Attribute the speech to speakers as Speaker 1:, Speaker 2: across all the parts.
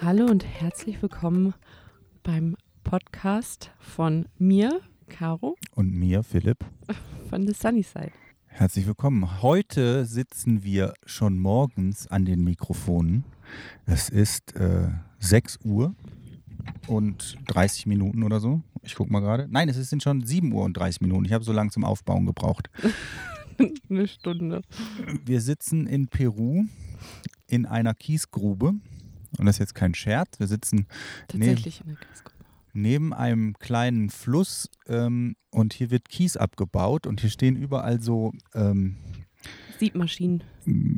Speaker 1: Hallo und herzlich willkommen beim Podcast von mir, Caro,
Speaker 2: Und mir, Philipp.
Speaker 1: von The Sunny Side.
Speaker 2: Herzlich willkommen. Heute sitzen wir schon morgens an den Mikrofonen. Es ist äh, 6 Uhr und 30 Minuten oder so. Ich gucke mal gerade. Nein, es sind schon 7 Uhr und 30 Minuten. Ich habe so lange zum Aufbauen gebraucht.
Speaker 1: Eine Stunde.
Speaker 2: Wir sitzen in Peru in einer Kiesgrube. Und das ist jetzt kein Scherz. Wir sitzen
Speaker 1: Tatsächlich in der Kiesgrube.
Speaker 2: neben einem kleinen Fluss ähm, und hier wird Kies abgebaut und hier stehen überall so, ähm,
Speaker 1: Siebmaschinen,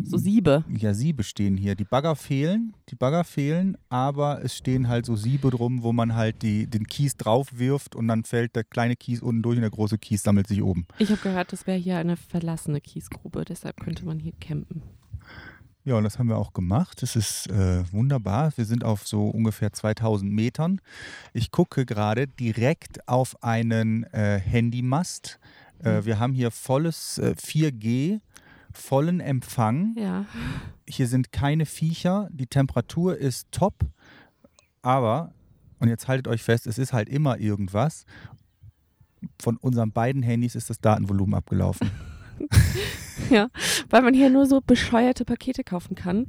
Speaker 1: so Siebe.
Speaker 2: ja, Siebe stehen hier. Die Bagger fehlen, die Bagger fehlen, aber es stehen halt so Siebe drum, wo man halt die, den Kies drauf wirft und dann fällt der kleine Kies unten durch und der große Kies sammelt sich oben.
Speaker 1: Ich habe gehört, das wäre hier eine verlassene Kiesgrube, deshalb könnte man hier campen.
Speaker 2: Ja, und das haben wir auch gemacht. Das ist äh, wunderbar. Wir sind auf so ungefähr 2000 Metern. Ich gucke gerade direkt auf einen äh, Handymast. Äh, wir haben hier volles äh, 4G, vollen Empfang.
Speaker 1: Ja.
Speaker 2: Hier sind keine Viecher. Die Temperatur ist top. Aber, und jetzt haltet euch fest, es ist halt immer irgendwas. Von unseren beiden Handys ist das Datenvolumen abgelaufen.
Speaker 1: Ja, weil man hier nur so bescheuerte Pakete kaufen kann.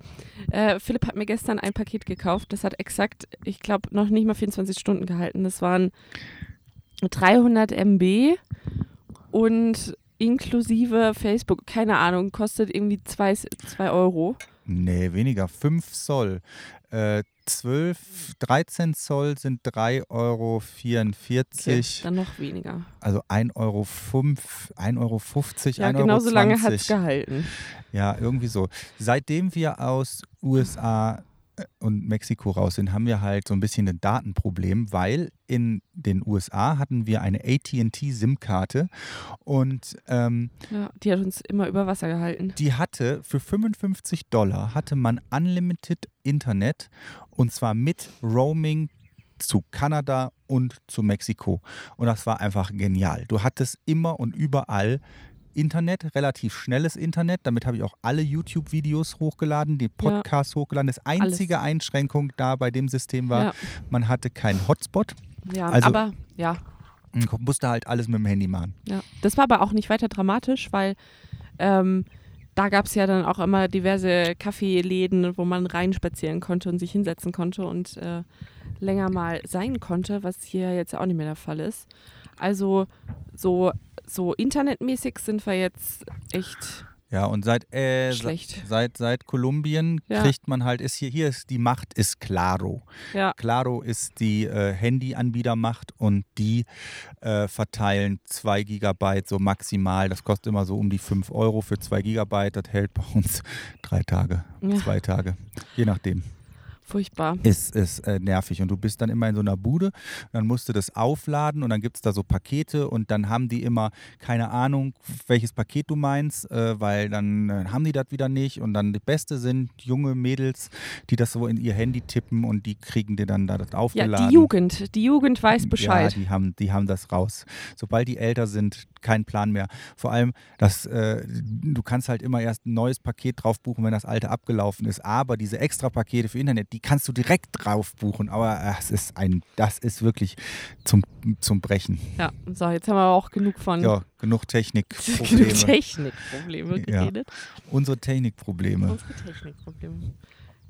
Speaker 1: Äh, Philipp hat mir gestern ein Paket gekauft, das hat exakt, ich glaube, noch nicht mal 24 Stunden gehalten. Das waren 300 MB und inklusive Facebook, keine Ahnung, kostet irgendwie 2 Euro.
Speaker 2: Nee, weniger. 5 Zoll. Äh, 12, 13 Zoll sind 3,44 Euro.
Speaker 1: Okay, dann noch weniger.
Speaker 2: Also 1,05 Euro, 1,50 Euro, 50,
Speaker 1: Ja,
Speaker 2: 1,20 Euro.
Speaker 1: genau so lange hat es gehalten.
Speaker 2: Ja, irgendwie so. Seitdem wir aus USA äh, und Mexiko raus sind, haben wir halt so ein bisschen ein Datenproblem, weil in den USA hatten wir eine AT&T-SIM-Karte und ähm,
Speaker 1: Ja, die hat uns immer über Wasser gehalten.
Speaker 2: die hatte für 55 Dollar hatte man Unlimited Internet und zwar mit Roaming zu Kanada und zu Mexiko. Und das war einfach genial. Du hattest immer und überall Internet, relativ schnelles Internet. Damit habe ich auch alle YouTube-Videos hochgeladen, die Podcasts hochgeladen. Das einzige Einschränkung da bei dem System war,
Speaker 1: Ja,
Speaker 2: man hatte keinen Hotspot.
Speaker 1: ja
Speaker 2: Also-
Speaker 1: aber ja,
Speaker 2: Man musste halt alles mit dem Handy machen.
Speaker 1: Ja, das war aber auch nicht weiter dramatisch, weil ähm, da gab es ja dann auch immer diverse Kaffeeläden, wo man reinspazieren konnte und sich hinsetzen konnte und äh, länger mal sein konnte, was hier jetzt auch nicht mehr der Fall ist. Also so, so internetmäßig sind wir jetzt echt
Speaker 2: Ja, und seit, äh,
Speaker 1: schlecht.
Speaker 2: seit, seit Kolumbien
Speaker 1: Ja.
Speaker 2: kriegt man halt, ist hier, hier ist die Macht ist Claro.
Speaker 1: Ja,
Speaker 2: Claro ist die äh, Handyanbietermacht und die äh, verteilen 2 Gigabyte so maximal. Das kostet immer so um die 5 Euro für 2 Gigabyte. Das hält bei uns drei Tage,
Speaker 1: Ja.
Speaker 2: zwei Tage, je nachdem.
Speaker 1: Furchtbar.
Speaker 2: Ist, ist äh, nervig. Und du bist dann immer in so einer Bude, dann musst du das aufladen und dann gibt es da so Pakete und dann haben die immer keine Ahnung, welches Paket du meinst, äh, weil dann äh, haben die das wieder nicht. Und dann die Beste sind junge Mädels, die das so in ihr Handy tippen und die kriegen dir dann da das
Speaker 1: Ja,
Speaker 2: aufgeladen.
Speaker 1: die Jugend, die Jugend weiß Bescheid.
Speaker 2: Ja, die haben, die haben das raus. Sobald die älter sind, kein Plan mehr. Vor allem, dass äh, du kannst halt immer erst ein neues Paket drauf buchen, wenn das alte abgelaufen ist. Aber diese extra Pakete für Internet, die kannst du direkt drauf buchen. Aber äh, es ist ein, das ist wirklich zum, zum Brechen.
Speaker 1: Ja, so, jetzt haben wir auch genug von
Speaker 2: Ja, genug
Speaker 1: genug
Speaker 2: Technikprobleme.
Speaker 1: Technikprobleme
Speaker 2: Ja.
Speaker 1: geredet.
Speaker 2: Unsere Technikprobleme.
Speaker 1: Unsere Technikprobleme.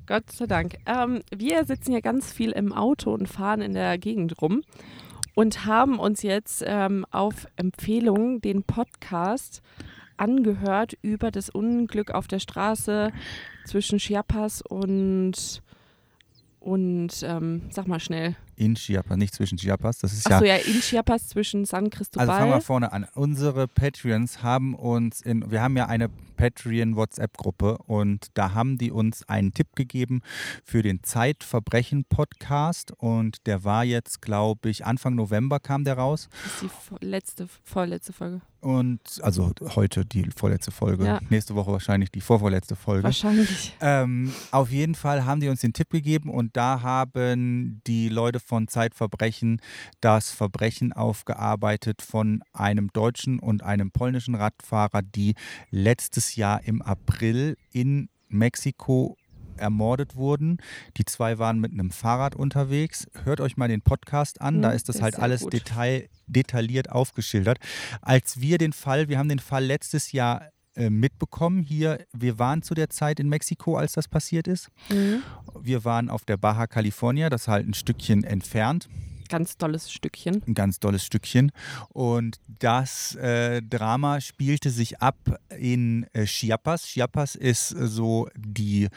Speaker 1: Gott sei Dank. Ähm, wir sitzen ja ganz viel im Auto und fahren in der Gegend rum und haben uns jetzt ähm, auf Empfehlung den Podcast angehört über das Unglück auf der Straße zwischen Chiapas und und ähm, sag mal schnell.
Speaker 2: In Chiapas, nicht zwischen Chiapas. Das ist
Speaker 1: Achso,
Speaker 2: ja
Speaker 1: ja, in Chiapas zwischen San Cristobal.
Speaker 2: Also fangen wir vorne an. Unsere Patreons haben uns in, wir haben ja eine Patreon-WhatsApp-Gruppe und da haben die uns einen Tipp gegeben für den Zeitverbrechen-Podcast und der war jetzt, glaube ich, Anfang November kam der raus
Speaker 1: das ist die letzte, vorletzte Folge.
Speaker 2: Und also heute die vorletzte Folge,
Speaker 1: Ja.
Speaker 2: nächste Woche wahrscheinlich die vorvorletzte Folge.
Speaker 1: Wahrscheinlich.
Speaker 2: Ähm, auf jeden Fall haben die uns den Tipp gegeben und da haben die Leute von Zeitverbrechen das Verbrechen aufgearbeitet von einem deutschen und einem polnischen Radfahrer, die letztes Jahr im April in Mexiko ermordet wurden. Die zwei waren mit einem Fahrrad unterwegs. Hört euch mal den Podcast an,
Speaker 1: Mhm,
Speaker 2: da ist das
Speaker 1: ist
Speaker 2: halt
Speaker 1: sehr
Speaker 2: alles. Detail, detailliert aufgeschildert. Als wir den Fall, wir haben den Fall letztes Jahr äh, mitbekommen hier, wir waren zu der Zeit in Mexiko, als das passiert ist.
Speaker 1: Mhm.
Speaker 2: Wir waren auf der Baja California, das ist halt ein Stückchen entfernt
Speaker 1: Ganz tolles Stückchen.
Speaker 2: ein ganz tolles Stückchen. Und das äh, Drama spielte sich ab in äh, Chiapas. Chiapas ist äh, so die,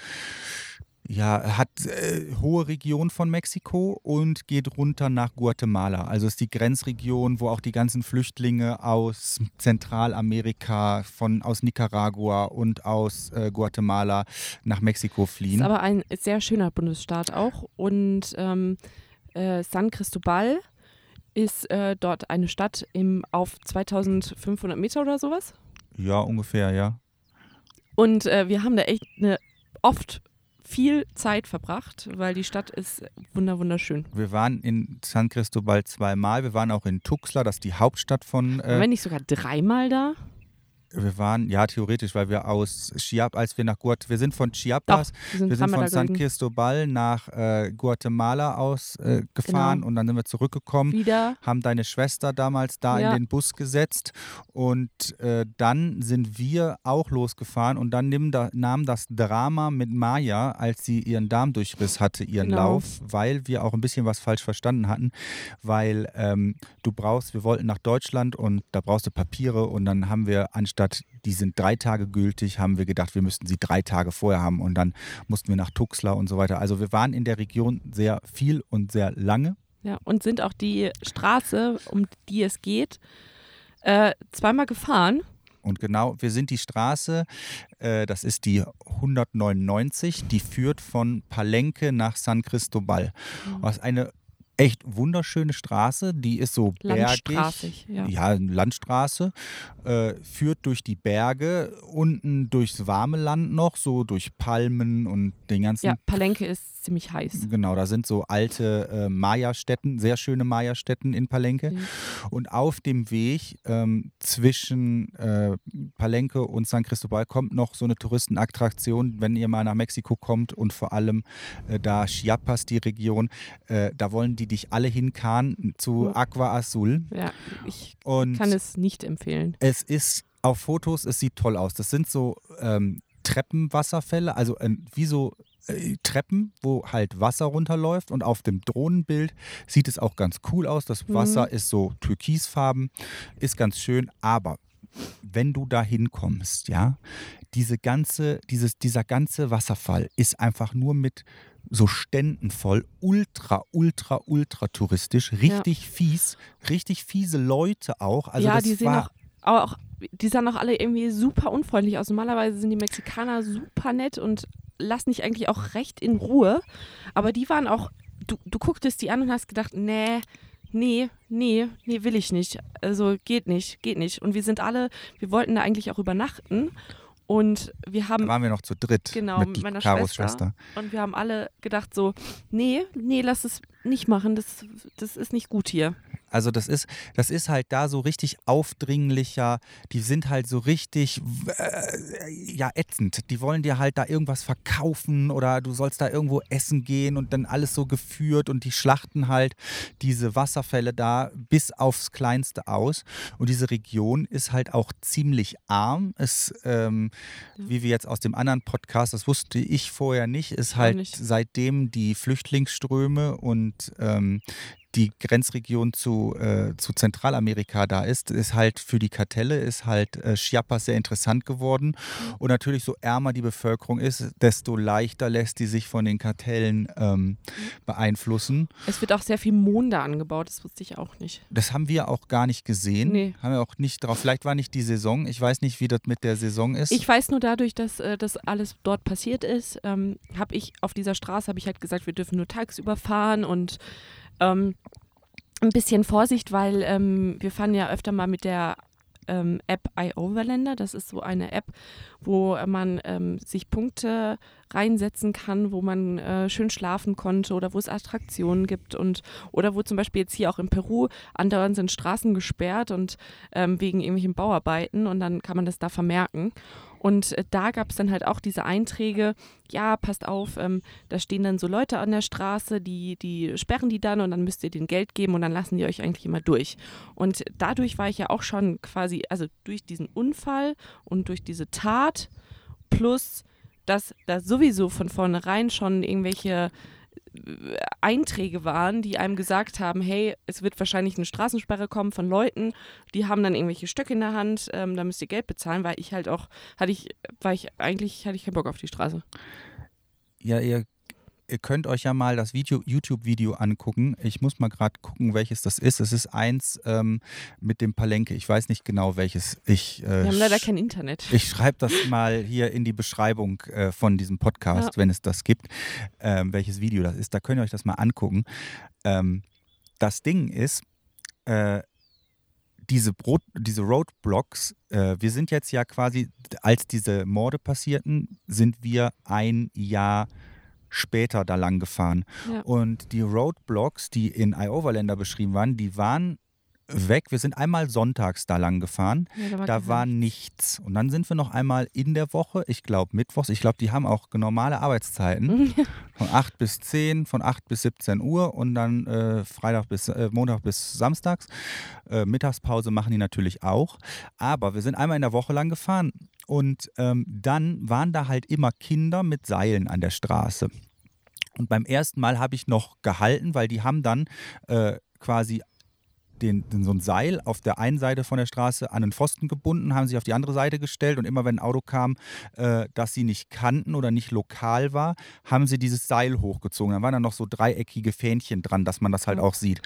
Speaker 2: ja, hat äh, hohe Region von Mexiko und geht runter nach Guatemala. Also ist die Grenzregion, wo auch die ganzen Flüchtlinge aus Zentralamerika, von, aus Nicaragua und aus äh, Guatemala nach Mexiko
Speaker 1: Ist
Speaker 2: fliehen.
Speaker 1: aber ein sehr schöner Bundesstaat auch. Und ähm, äh, San Cristobal ist äh, dort eine Stadt im, auf 2500 Meter oder sowas.
Speaker 2: Ja, ungefähr, ja.
Speaker 1: Und äh, wir haben da echt eine, oft viel Zeit verbracht, weil die Stadt ist wunder wunderschön.
Speaker 2: Wir waren in San Cristobal zweimal. Wir waren auch in Tuxtla, das ist die Hauptstadt von.
Speaker 1: Waren wir
Speaker 2: Äh,
Speaker 1: nicht sogar dreimal da?
Speaker 2: Wir waren, ja, theoretisch, weil wir aus Chiapas, als wir nach Guatemala, wir sind von Chiapas,
Speaker 1: wir sind
Speaker 2: wir sind von San. Cristobal nach äh, Guatemala aus äh,
Speaker 1: Genau.
Speaker 2: und dann sind wir zurückgekommen.
Speaker 1: Wieder.
Speaker 2: haben deine Schwester damals da
Speaker 1: Ja.
Speaker 2: in den Bus gesetzt und äh, dann sind wir auch losgefahren und dann nimm da, nahm das Drama mit Maya, als sie ihren Darmdurchriss hatte, ihren
Speaker 1: Genau.
Speaker 2: Lauf, weil wir auch ein bisschen was falsch verstanden hatten, weil ähm, du brauchst, wir wollten nach Deutschland und da brauchst du Papiere und dann haben wir anstatt, die sind drei Tage gültig, haben wir gedacht, wir müssten sie drei Tage vorher haben und dann mussten wir nach Tuxtla und so weiter. Also wir waren in der Region sehr viel und sehr lange.
Speaker 1: Ja, und sind auch die Straße, um die es geht, äh, zweimal gefahren.
Speaker 2: Und genau, wir sind die Straße, äh, das ist die 199, die führt von Palenque nach San Cristobal. Das ist eine echt wunderschöne Straße, die ist so bergig.
Speaker 1: Ja.
Speaker 2: Ja, Landstraße, äh, führt durch die Berge, unten durchs warme Land noch, so durch Palmen und den ganzen
Speaker 1: Ja, Palenque ist ziemlich heiß.
Speaker 2: Genau, da sind so alte äh, Maya-Stätten, sehr schöne Maya-Stätten in Palenque.
Speaker 1: Ja.
Speaker 2: Und auf dem Weg ähm, zwischen äh, Palenque und San Cristobal kommt noch so eine Touristenattraktion, wenn ihr mal nach Mexiko kommt und vor allem äh, da Chiapas, die Region, äh, da wollen die dich alle hinkarren zu. Aqua Azul.
Speaker 1: Ja, ich
Speaker 2: Und
Speaker 1: kann es nicht empfehlen.
Speaker 2: es ist auf Fotos, es sieht toll aus. Das sind so ähm, Treppenwasserfälle, also äh, wie so Treppen, wo halt Wasser runterläuft. Und auf dem Drohnenbild sieht es auch ganz cool aus. Das
Speaker 1: Mhm.
Speaker 2: Wasser ist so türkisfarben, ist ganz schön. Aber wenn du da hinkommst, ja, diese ganze, dieses, dieser ganze Wasserfall ist einfach nur mit so Ständen voll, ultra, ultra, ultra touristisch, richtig fies, richtig fiese Leute auch. Also
Speaker 1: ja,
Speaker 2: das
Speaker 1: die sehen
Speaker 2: war,
Speaker 1: auch, auch, die sahen auch alle irgendwie super unfreundlich aus. Normalerweise sind die Mexikaner super nett und lassen dich eigentlich auch recht in Ruhe. Aber die waren auch, du, du gucktest die an und hast gedacht, nee, nee, nee, nee, will ich nicht. Also geht nicht, geht nicht. Und wir sind alle, wir wollten da eigentlich auch übernachten. Und wir haben
Speaker 2: Da waren wir noch zu dritt
Speaker 1: Genau,
Speaker 2: mit
Speaker 1: mit meiner Schwester.
Speaker 2: Schwester.
Speaker 1: Und wir haben alle gedacht so, nee, nee, lass es nicht machen, das, das ist nicht gut hier.
Speaker 2: Also das ist, das ist halt da so richtig aufdringlicher, die sind halt so richtig äh, ja ätzend. Die wollen dir halt da irgendwas verkaufen oder du sollst da irgendwo essen gehen und dann alles so geführt und die schlachten halt diese Wasserfälle da bis aufs Kleinste aus. Und diese Region ist halt auch ziemlich arm. Es, ähm, wie wir jetzt aus dem anderen Podcast, das wusste ich vorher nicht, ist halt
Speaker 1: nicht.
Speaker 2: seitdem die Flüchtlingsströme und ähm, die Grenzregion zu, äh, zu Zentralamerika da ist, ist halt für die Kartelle, ist halt äh, Chiapas sehr interessant geworden. Und natürlich, so ärmer die Bevölkerung ist, desto leichter lässt die sich von den Kartellen ähm, beeinflussen.
Speaker 1: Es wird auch sehr viel Mohn da angebaut, das wusste ich auch nicht.
Speaker 2: Das haben wir auch gar nicht gesehen.
Speaker 1: Nee.
Speaker 2: Haben wir auch nicht drauf. Vielleicht war nicht die Saison. Ich weiß nicht, wie das mit der Saison ist.
Speaker 1: Ich weiß nur dadurch, dass äh, das alles dort passiert ist, ähm, habe ich auf dieser Straße, habe ich halt gesagt, wir dürfen nur tagsüber fahren und ähm, ein bisschen Vorsicht, weil ähm, wir fahren ja öfter mal mit der ähm, App iOverlander. Das ist so eine App, wo äh, man ähm, sich Punkte reinsetzen kann, wo man äh, schön schlafen konnte oder wo es Attraktionen gibt und oder wo zum Beispiel jetzt hier auch in Peru andauernd sind Straßen gesperrt und ähm, wegen irgendwelchen Bauarbeiten und dann kann man das da vermerken. Und äh, da gab es dann halt auch diese Einträge, ja, passt auf, ähm, da stehen dann so Leute an der Straße, die, die sperren die dann und dann müsst ihr denen Geld geben und dann lassen die euch eigentlich immer durch. Und dadurch war ich ja auch schon quasi, also durch diesen Unfall und durch diese Tat plus, dass da sowieso von vornherein schon irgendwelche Einträge waren, die einem gesagt haben, hey, es wird wahrscheinlich eine Straßensperre kommen von Leuten, die haben dann irgendwelche Stöcke in der Hand, ähm, da müsst ihr Geld bezahlen, weil ich halt auch, hatte ich, war ich, eigentlich hatte ich keinen Bock auf die Straße.
Speaker 2: Ja, ihr ihr könnt euch ja mal das Video, YouTube-Video angucken. Ich muss mal gerade gucken, welches das ist. Es ist eins ähm, mit dem Palenke. Ich weiß nicht genau, welches ich.
Speaker 1: Äh, Wir haben leider kein Internet.
Speaker 2: Ich schreibe das mal hier in die Beschreibung äh, von diesem Podcast, ja. wenn es das gibt, ähm, welches Video das ist. Da könnt ihr euch das mal angucken. Ähm, das Ding ist, äh, diese, Brot, diese Roadblocks, äh, wir sind jetzt ja quasi, als diese Morde passierten, sind wir ein Jahr später da lang gefahren. Ja. Und die Roadblocks, die in iOverlander beschrieben waren, die waren weg. Wir sind einmal sonntags da lang gefahren. Ja, da war, da war nichts. Und dann sind wir noch einmal in der Woche, ich glaube mittwochs, ich glaube, die haben auch normale Arbeitszeiten. von 8 bis 10, von 8 bis 17 Uhr und dann äh, Freitag bis äh, Montag bis Samstags. Äh, Mittagspause machen die natürlich auch. Aber wir sind einmal in der Woche lang gefahren. Und ähm, dann waren da halt immer Kinder mit Seilen an der Straße. Und beim ersten Mal habe ich noch gehalten, weil die haben dann äh, quasi den, den, so ein Seil auf der einen Seite von der Straße an den Pfosten gebunden, haben sich auf die andere Seite gestellt und immer wenn ein Auto kam, äh, das sie nicht kannten oder nicht lokal war, haben sie dieses Seil hochgezogen. Dann waren da noch so dreieckige Fähnchen dran, dass man das halt auch sieht.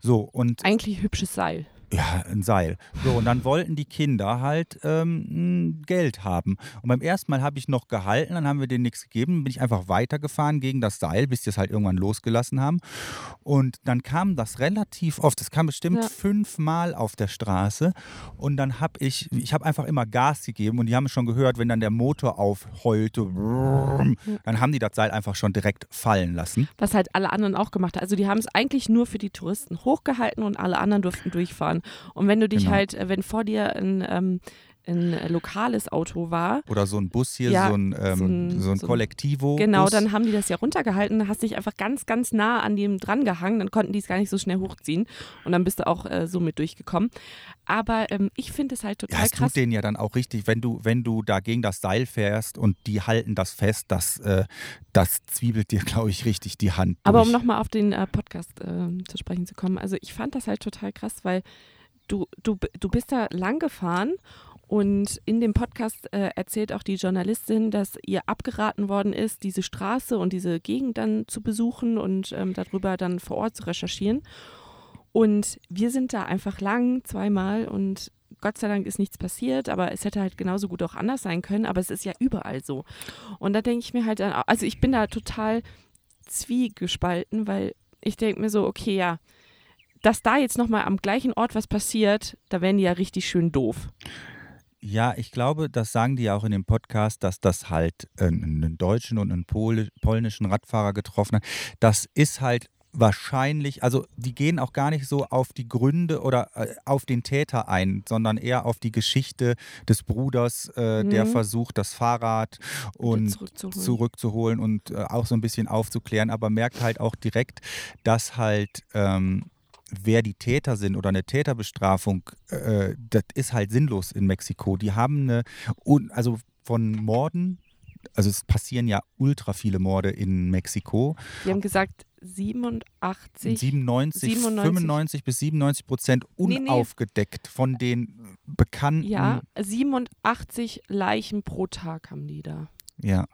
Speaker 2: So und
Speaker 1: eigentlich hübsches Seil.
Speaker 2: Ja, ein Seil. So, und dann wollten die Kinder halt ähm, Geld haben. Und beim ersten Mal habe ich noch gehalten, dann haben wir denen nichts gegeben, dann bin ich einfach weitergefahren gegen das Seil, bis die es halt irgendwann losgelassen haben. Und dann kam das relativ oft, das kam bestimmt ja. fünfmal auf der Straße. Und dann habe ich, ich habe einfach immer Gas gegeben und die haben schon gehört, wenn dann der Motor aufheulte, dann haben die das Seil einfach schon direkt fallen lassen.
Speaker 1: Was halt alle anderen auch gemacht haben. Also die haben es eigentlich nur für die Touristen hochgehalten und alle anderen durften durchfahren fahren. Und wenn du dich genau. halt, äh, wenn vor dir ein ähm, ein lokales Auto war.
Speaker 2: Oder so ein Bus hier, ja, so, ein, ähm, so ein, so ein Kollektivo.
Speaker 1: Genau, dann haben die das ja runtergehalten, hast dich einfach ganz, ganz nah an dem dran gehangen, dann konnten die es gar nicht so schnell hochziehen und dann bist du auch äh, so mit durchgekommen. Aber ähm, ich finde es halt total
Speaker 2: ja,
Speaker 1: es krass.
Speaker 2: tut denen ja dann auch richtig, wenn du, wenn du da gegen das Seil fährst und die halten das fest, das, äh, das zwiebelt dir, glaube ich, richtig die Hand. Durch.
Speaker 1: Aber um nochmal auf den äh, Podcast äh, zu sprechen zu kommen, also ich fand das halt total krass, weil du, du, du bist da lang gefahren und in dem Podcast äh, erzählt auch die Journalistin, dass ihr abgeraten worden ist, diese Straße und diese Gegend dann zu besuchen und ähm, darüber dann vor Ort zu recherchieren. Und wir sind da einfach lang, zweimal und Gott sei Dank ist nichts passiert, aber es hätte halt genauso gut auch anders sein können, aber es ist ja überall so. Und da denke ich mir halt, also ich bin da total zwiegespalten, weil ich denke mir so, okay, ja, dass da jetzt nochmal am gleichen Ort was passiert, da wären die ja richtig schön doof.
Speaker 2: Ja, ich glaube, das sagen die ja auch in dem Podcast, dass das halt einen deutschen und einen polnischen Radfahrer getroffen hat. Das ist halt wahrscheinlich, also die gehen auch gar nicht so auf die Gründe oder äh, auf den Täter ein, sondern eher auf die Geschichte des Bruders, äh, mhm. der versucht, das Fahrrad und zurückzuholen. zurückzuholen, und äh, auch so ein bisschen aufzuklären, aber merkt halt auch direkt, dass halt ähm, wer die Täter sind oder eine Täterbestrafung, äh, das ist halt sinnlos in Mexiko. Die haben eine, also von Morden, also es passieren ja ultra viele Morde in Mexiko.
Speaker 1: Die haben gesagt, 87,
Speaker 2: 97, 97. 95 bis 97 Prozent unaufgedeckt nee, nee. von den bekannten.
Speaker 1: Ja, 87 Leichen pro Tag haben die da.
Speaker 2: Ja.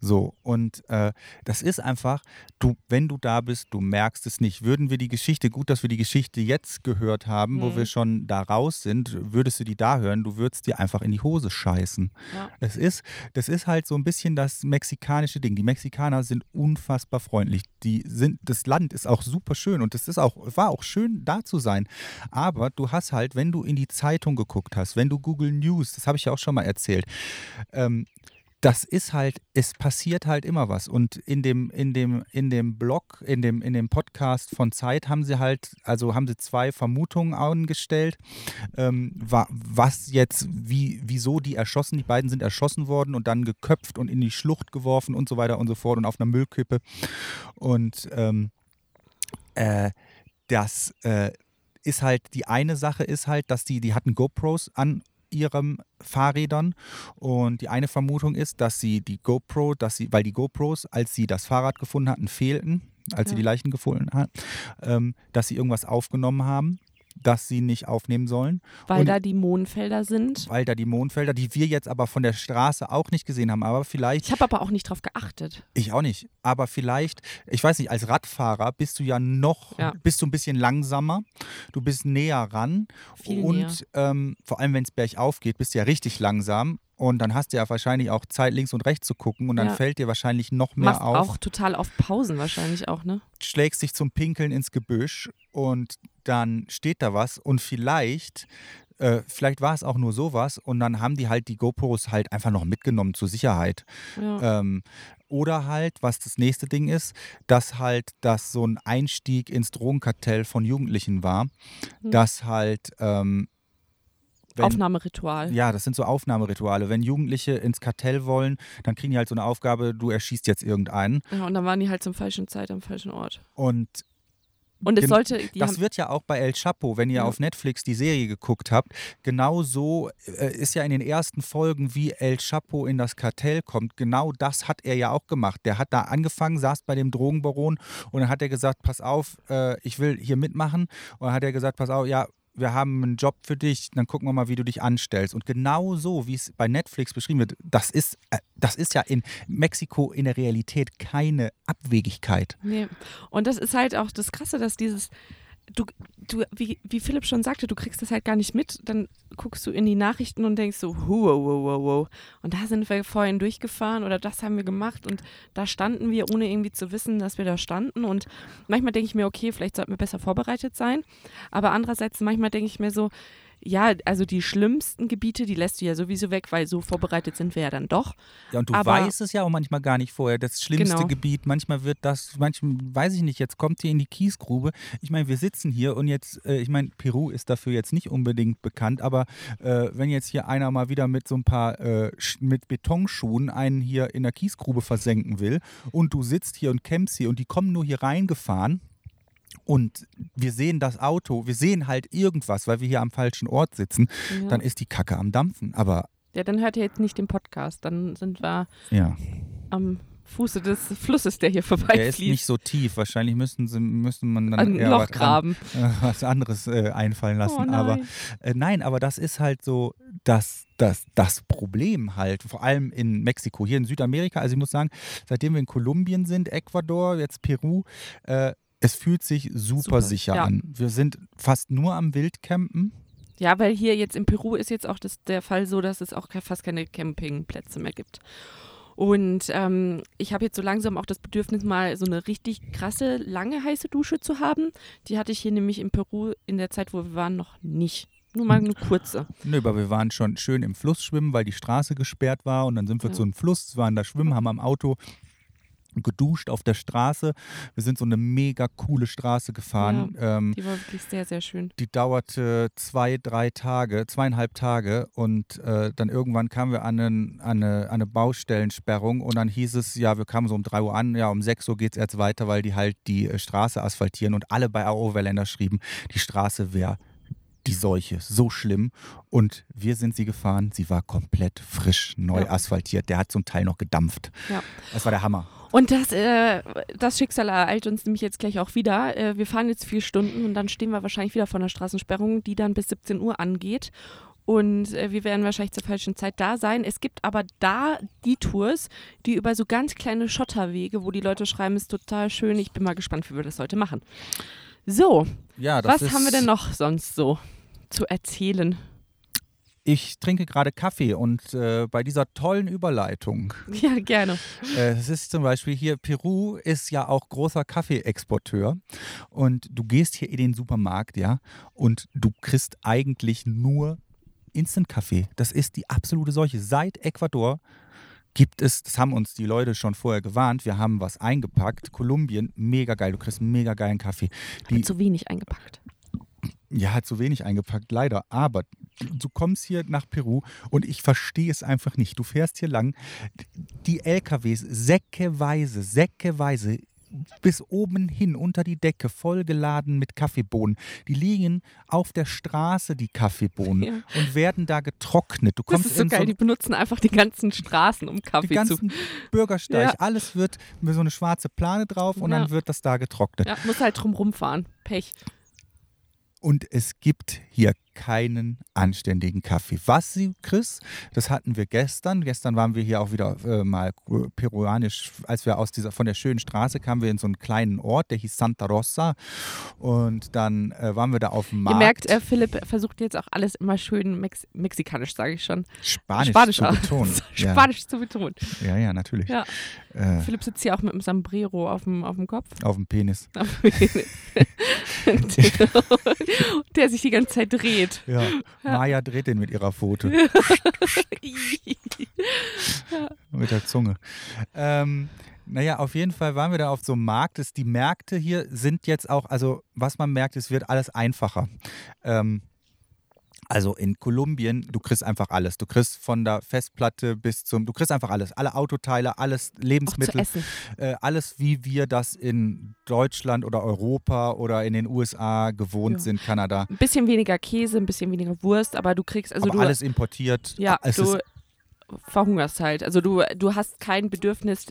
Speaker 2: So, und äh, das ist einfach, du, wenn du da bist, du merkst es nicht. Würden wir die Geschichte, gut, dass wir die Geschichte jetzt gehört haben, mhm. wo wir schon da raus sind, würdest du die da hören, du würdest dir einfach in die Hose scheißen. Ja. Es ist, das ist halt so ein bisschen das mexikanische Ding. Die Mexikaner sind unfassbar freundlich. Die sind, das Land ist auch super schön und es ist auch, war auch schön da zu sein. Aber du hast halt, wenn du in die Zeitung geguckt hast, wenn du Google News, das habe ich ja auch schon mal erzählt, ähm, das ist halt, es passiert halt immer was. Und in dem, in dem, in dem Blog, in dem, in dem Podcast von Zeit haben sie halt, also haben sie zwei Vermutungen angestellt, ähm, was jetzt, wie, wieso die erschossen, die beiden sind erschossen worden und dann geköpft und in die Schlucht geworfen und so weiter und so fort und auf einer Müllkippe. Und ähm, äh, das äh, ist halt, die eine Sache ist halt, dass die, die hatten GoPros an ihren Fahrrädern. Und die eine Vermutung ist, dass sie die GoPro, dass sie, weil die GoPros, als sie das Fahrrad gefunden hatten, fehlten, als ja. sie die Leichen gefunden hatten, ähm, dass sie irgendwas aufgenommen haben das sie nicht aufnehmen sollen.
Speaker 1: Weil und da die Mondfelder sind.
Speaker 2: Weil da die Mondfelder, die wir jetzt aber von der Straße auch nicht gesehen haben. Aber vielleicht.
Speaker 1: Ich habe aber auch nicht drauf geachtet.
Speaker 2: Ich auch nicht. Aber vielleicht, ich weiß nicht, als Radfahrer bist du ja noch, ja. bist du ein bisschen langsamer. Du bist näher ran.
Speaker 1: Viel
Speaker 2: und
Speaker 1: näher.
Speaker 2: Ähm, vor allem, wenn es bergauf geht, bist du ja richtig langsam. Und dann hast du ja wahrscheinlich auch Zeit, links und rechts zu gucken. Und dann ja. fällt dir wahrscheinlich noch mehr
Speaker 1: Machst
Speaker 2: auf.
Speaker 1: auch total auf Pausen wahrscheinlich auch, ne?
Speaker 2: Schlägst dich zum Pinkeln ins Gebüsch und dann steht da was. Und vielleicht, äh, vielleicht war es auch nur sowas. Und dann haben die halt die GoPros halt einfach noch mitgenommen zur Sicherheit. Ja. Ähm, oder halt, was das nächste Ding ist, dass halt das so ein Einstieg ins Drogenkartell von Jugendlichen war. Mhm. Dass halt ähm,
Speaker 1: wenn, Aufnahmeritual.
Speaker 2: Ja, das sind so Aufnahmerituale. Wenn Jugendliche ins Kartell wollen, dann kriegen die halt so eine Aufgabe, du erschießt jetzt irgendeinen.
Speaker 1: Ja, und dann waren die halt zum falschen Zeit am falschen Ort.
Speaker 2: Und
Speaker 1: und es sollte.
Speaker 2: das wird ja auch bei El Chapo, wenn ihr ja. auf Netflix die Serie geguckt habt, genau so äh, ist ja in den ersten Folgen, wie El Chapo in das Kartell kommt. Genau das hat er ja auch gemacht. Der hat da angefangen, saß bei dem Drogenbaron und dann hat er gesagt: Pass auf, äh, ich will hier mitmachen. Und dann hat er gesagt: Pass auf, ja, wir haben einen Job für dich, dann gucken wir mal, wie du dich anstellst. Und genau so, wie es bei Netflix beschrieben wird, das ist, äh, das ist ja in Mexiko in der Realität keine Abwegigkeit.
Speaker 1: Nee. Und das ist halt auch das Krasse, dass dieses, du, du wie, wie Philipp schon sagte, du kriegst das halt gar nicht mit. Dann guckst du in die Nachrichten und denkst so, wow, wow, wow, wow. Und da sind wir vorhin durchgefahren oder das haben wir gemacht und da standen wir, ohne irgendwie zu wissen, dass wir da standen. Und manchmal denke ich mir, okay, vielleicht sollten wir besser vorbereitet sein. Aber andererseits, manchmal denke ich mir so, ja, also die schlimmsten Gebiete, die lässt du ja sowieso weg, weil so vorbereitet sind wir ja dann doch.
Speaker 2: Ja, und du Aber, weißt es ja auch manchmal gar nicht vorher. Das schlimmste genau. Gebiet, manchmal wird das, manchmal weiß ich nicht, jetzt kommt ihr in die Kiesgrube. Ich meine, wir sitzen hier und jetzt, äh, ich meine, Peru ist dafür jetzt nicht unbedingt bekannt, aber äh, wenn jetzt hier einer mal wieder mit so ein paar, äh, mit Betonschuhen einen hier in der Kiesgrube versenken will und du sitzt hier und campst hier und die kommen nur hier reingefahren, und wir sehen das Auto, wir sehen halt irgendwas, weil wir hier am falschen Ort sitzen, ja. dann ist die Kacke am Dampfen. Aber.
Speaker 1: Ja, dann hört ihr jetzt nicht den Podcast. Dann sind wir
Speaker 2: ja.
Speaker 1: am Fuße des Flusses, der hier vorbeifließt.
Speaker 2: Der ist nicht so tief. Wahrscheinlich müssten, sie, müssten man dann
Speaker 1: ein Loch was graben.
Speaker 2: An, äh, was anderes äh, einfallen lassen. Oh aber äh, nein, aber das ist halt so das, das, das Problem halt, vor allem in Mexiko, hier in Südamerika. Also ich muss sagen, seitdem wir in Kolumbien sind, Ecuador, jetzt Peru, äh, es fühlt sich super, super sicher ja. an. Wir sind fast nur am Wildcampen.
Speaker 1: Ja, weil hier jetzt in Peru ist jetzt auch das, der Fall so, dass es auch fast keine Campingplätze mehr gibt. Und ähm, ich habe jetzt so langsam auch das Bedürfnis, mal so eine richtig krasse, lange heiße Dusche zu haben. Die hatte ich hier nämlich in Peru in der Zeit, wo wir waren, noch nicht. Nur mal eine kurze.
Speaker 2: Nö, aber wir waren schon schön im Fluss schwimmen, weil die Straße gesperrt war. Und dann sind wir ja. zu einem Fluss, waren da schwimmen, haben am Auto geduscht auf der Straße. Wir sind so eine mega coole Straße gefahren.
Speaker 1: Ja, ähm, die war wirklich sehr, sehr schön.
Speaker 2: Die dauerte zwei, drei Tage, zweieinhalb Tage und äh, dann irgendwann kamen wir an, einen, an, eine, an eine Baustellensperrung und dann hieß es, ja, wir kamen so um drei Uhr an, ja, um sechs Uhr geht es jetzt weiter, weil die halt die äh, Straße asphaltieren und alle bei Overländer schrieben, die Straße wäre die Seuche so schlimm. Und wir sind sie gefahren. Sie war komplett frisch, neu ja. asphaltiert. Der hat zum Teil noch gedampft.
Speaker 1: Ja.
Speaker 2: Das war der Hammer.
Speaker 1: Und das, äh, das Schicksal ereilt uns nämlich jetzt gleich auch wieder. Äh, wir fahren jetzt vier Stunden und dann stehen wir wahrscheinlich wieder vor einer Straßensperrung, die dann bis 17 Uhr angeht. Und äh, wir werden wahrscheinlich zur falschen Zeit da sein. Es gibt aber da die Tours, die über so ganz kleine Schotterwege, wo die Leute schreiben, ist total schön. Ich bin mal gespannt, wie wir das heute machen. So,
Speaker 2: ja,
Speaker 1: was haben wir denn noch sonst so zu erzählen?
Speaker 2: Ich trinke gerade Kaffee und äh, bei dieser tollen Überleitung.
Speaker 1: Ja, gerne.
Speaker 2: Äh, es ist zum Beispiel hier, Peru ist ja auch großer Kaffeeexporteur und du gehst hier in den Supermarkt, ja, und du kriegst eigentlich nur Instant-Kaffee. Das ist die absolute Seuche. Seit Ecuador gibt es, das haben uns die Leute schon vorher gewarnt, wir haben was eingepackt. Kolumbien, mega geil, du kriegst einen mega geilen Kaffee. Die,
Speaker 1: Zu wenig eingepackt.
Speaker 2: Ja, hat zu wenig eingepackt, leider. Aber du kommst hier nach Peru und ich verstehe es einfach nicht. Du fährst hier lang, die LKWs säckeweise, säckeweise bis oben hin unter die Decke vollgeladen mit Kaffeebohnen. Die liegen auf der Straße, die Kaffeebohnen,
Speaker 1: Ja.
Speaker 2: und werden da getrocknet. Du
Speaker 1: Das
Speaker 2: kommst
Speaker 1: ist so geil,
Speaker 2: so
Speaker 1: die benutzen einfach die ganzen Straßen, um
Speaker 2: die
Speaker 1: Kaffee zu.
Speaker 2: ganzen Bürgersteig,
Speaker 1: Ja.
Speaker 2: alles wird mit so eine schwarze Plane drauf und
Speaker 1: Ja.
Speaker 2: dann wird das da getrocknet.
Speaker 1: Ja, muss halt drum rumfahren. Pech.
Speaker 2: Und es gibt hier keinen anständigen Kaffee. Was sie, Chris, das hatten wir gestern. Gestern waren wir hier auch wieder äh, mal peruanisch, als wir aus dieser, von der schönen Straße kamen wir in so einen kleinen Ort, der hieß Santa Rosa. Und dann äh, waren wir da auf dem
Speaker 1: Ihr
Speaker 2: Markt.
Speaker 1: merkt, äh, Philipp versucht jetzt auch alles immer schön Mex mexikanisch, sage ich schon.
Speaker 2: Spanisch,
Speaker 1: Spanisch
Speaker 2: zu betonen. Ja.
Speaker 1: Spanisch zu betonen.
Speaker 2: ja, ja, natürlich.
Speaker 1: Ja.
Speaker 2: Äh,
Speaker 1: Philipp sitzt hier auch mit einem Sombrero auf dem, auf dem Kopf.
Speaker 2: auf dem Penis.
Speaker 1: der sich die ganze Zeit dreht.
Speaker 2: Ja. Maya dreht den mit ihrer Pfote. Mit der Zunge. Ähm, naja, auf jeden Fall waren wir da auf so einem Markt. Die Märkte hier sind jetzt auch, also was man merkt, es wird alles einfacher. Ähm, also in Kolumbien, du kriegst einfach alles. Du kriegst von der Festplatte bis zum, du kriegst einfach alles. Alle Autoteile, alles Lebensmittel, äh, alles wie wir das in Deutschland oder Europa oder in den USA gewohnt
Speaker 1: Ja.
Speaker 2: sind, Kanada.
Speaker 1: Ein bisschen weniger Käse, ein bisschen weniger Wurst, aber du kriegst, also du,
Speaker 2: alles importiert.
Speaker 1: ja,
Speaker 2: es
Speaker 1: du verhungerst halt. Also du, du hast kein Bedürfnis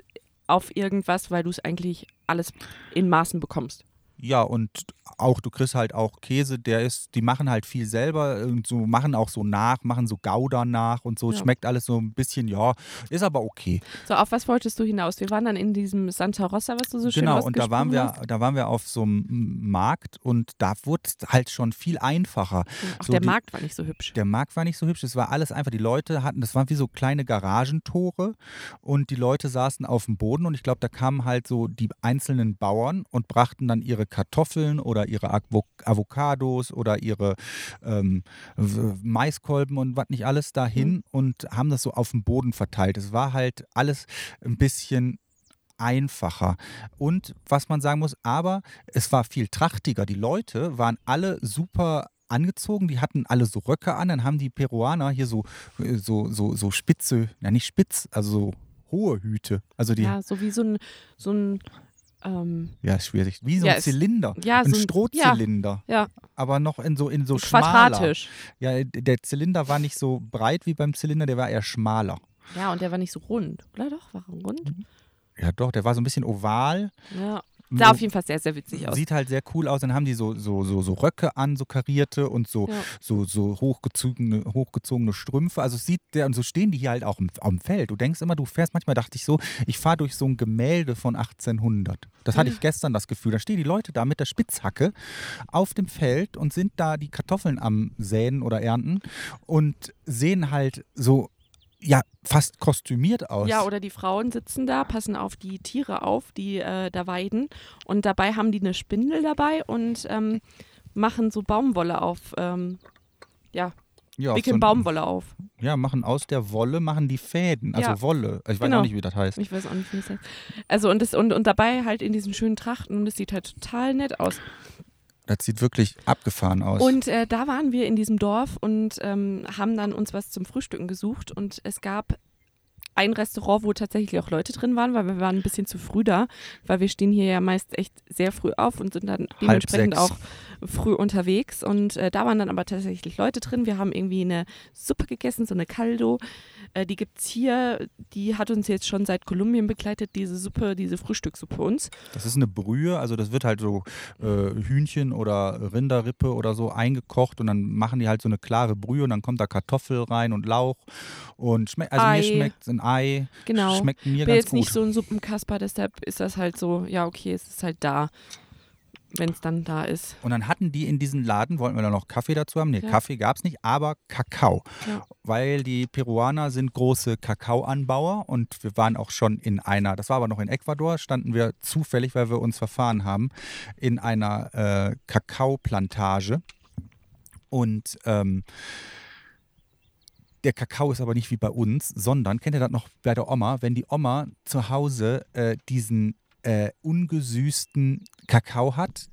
Speaker 1: auf irgendwas, weil du es eigentlich alles in Maßen bekommst.
Speaker 2: Ja, und auch, du kriegst halt auch Käse, der ist, die machen halt viel selber und so, machen auch so nach, machen so Gouda nach und so.
Speaker 1: Ja.
Speaker 2: Schmeckt alles so ein bisschen, ja, ist aber okay.
Speaker 1: So, auf was wolltest du hinaus? Wir waren dann in diesem Santa Rosa, was du so schön
Speaker 2: genau, und da waren wir,
Speaker 1: ausgesprochen
Speaker 2: da waren wir auf so einem Markt und da wurde es halt schon viel einfacher.
Speaker 1: hast. Auch
Speaker 2: so
Speaker 1: der
Speaker 2: die-
Speaker 1: Markt war nicht so hübsch.
Speaker 2: Der Markt war nicht so hübsch, es war alles einfach, die Leute hatten, das waren wie so kleine Garagentore und die Leute saßen auf dem Boden und ich glaube, da kamen halt so die einzelnen Bauern und brachten dann ihre Kartoffeln oder ihre Avo- Avocados oder ihre ähm, Maiskolben und was nicht alles dahin und haben das so auf dem Boden verteilt. Es war halt alles ein bisschen einfacher. Und was man sagen muss, aber es war viel trachtiger. Die Leute waren alle super angezogen, die hatten alle so Röcke an, dann haben die Peruaner hier so, so, so, so spitze, ja nicht spitz, also so hohe Hüte. Also die, ja,
Speaker 1: Ja, so wie so ein, so ein ähm,
Speaker 2: ist schwierig, wie so
Speaker 1: Ja,
Speaker 2: ein Zylinder,
Speaker 1: ja,
Speaker 2: ein
Speaker 1: so ein-
Speaker 2: Strohzylinder,
Speaker 1: ja,
Speaker 2: aber noch in so, in so schmaler.
Speaker 1: quadratisch.
Speaker 2: Ja, der Zylinder war nicht so breit wie beim Zylinder, der war eher schmaler.
Speaker 1: Ja, und der war nicht so rund. Oder doch? War er rund?
Speaker 2: Ja doch, der war so ein bisschen oval.
Speaker 1: Ja. Sah auf jeden Fall sehr, sehr witzig aus.
Speaker 2: Sieht halt sehr cool aus. Dann haben die so, so, so, so Röcke an, so karierte und so,
Speaker 1: Ja.
Speaker 2: so, so hochgezogene, hochgezogene Strümpfe. Also es sieht der, und so stehen die hier halt auch im, am Feld. Du denkst immer, du fährst, manchmal dachte ich so, ich fahre durch so ein Gemälde von 1800. Das hatte ich gestern das Gefühl. Da stehen die Leute da mit der Spitzhacke auf dem Feld und sind da die Kartoffeln am Säen oder Ernten und sehen halt so, ja, fast kostümiert aus.
Speaker 1: Ja, oder die Frauen sitzen da, passen auf die Tiere auf, die äh, da weiden. Und dabei haben die eine Spindel dabei und ähm, machen so Baumwolle auf. Ähm, ja,
Speaker 2: ja,
Speaker 1: wickeln
Speaker 2: so
Speaker 1: Baumwolle auf.
Speaker 2: Ja, machen aus der Wolle, machen die Fäden. Also
Speaker 1: Ja.
Speaker 2: Wolle. Ich weiß
Speaker 1: Genau.
Speaker 2: auch nicht, wie das heißt.
Speaker 1: Ich weiß auch nicht, wie das heißt. Also und, das, und, und dabei halt in diesen schönen Trachten und es sieht halt total nett aus.
Speaker 2: Das sieht wirklich abgefahren aus.
Speaker 1: Und äh, da waren wir in diesem Dorf und ähm, haben dann uns was zum Frühstücken gesucht und es gab ein Restaurant, wo tatsächlich auch Leute drin waren, weil wir waren ein bisschen zu früh da, weil wir stehen hier ja meist echt sehr früh auf und sind dann dementsprechend auch früh unterwegs und äh, da waren dann aber tatsächlich Leute drin. Wir haben irgendwie eine Suppe gegessen, so eine Caldo. Äh, die gibt es hier, die hat uns jetzt schon seit Kolumbien begleitet, diese Suppe, diese Frühstückssuppe uns.
Speaker 2: das ist eine Brühe, also das wird halt so äh, Hühnchen oder Rinderrippe oder so eingekocht und dann machen die halt so eine klare Brühe und dann kommt da Kartoffel rein und Lauch und schmeckt, also
Speaker 1: Ei.
Speaker 2: mir schmeckt ein Ei,
Speaker 1: Genau.
Speaker 2: schmeckt mir
Speaker 1: bin
Speaker 2: ganz
Speaker 1: jetzt
Speaker 2: gut.
Speaker 1: nicht so ein Suppenkasper, deshalb ist das halt so, ja, okay, es ist halt da, wenn es dann da ist.
Speaker 2: und dann hatten die in diesem Laden, wollten wir da noch Kaffee dazu haben? Nee,
Speaker 1: Ja.
Speaker 2: Kaffee gab es nicht, aber Kakao.
Speaker 1: Ja.
Speaker 2: Weil die Peruaner sind große Kakaoanbauer und wir waren auch schon in einer, das war aber noch in Ecuador, standen wir zufällig, weil wir uns verfahren haben, in einer äh, Kakaoplantage. Und ähm, der Kakao ist aber nicht wie bei uns, sondern, kennt ihr das noch bei der Oma, wenn die Oma zu Hause äh, diesen äh, ungesüßten Kakao hat?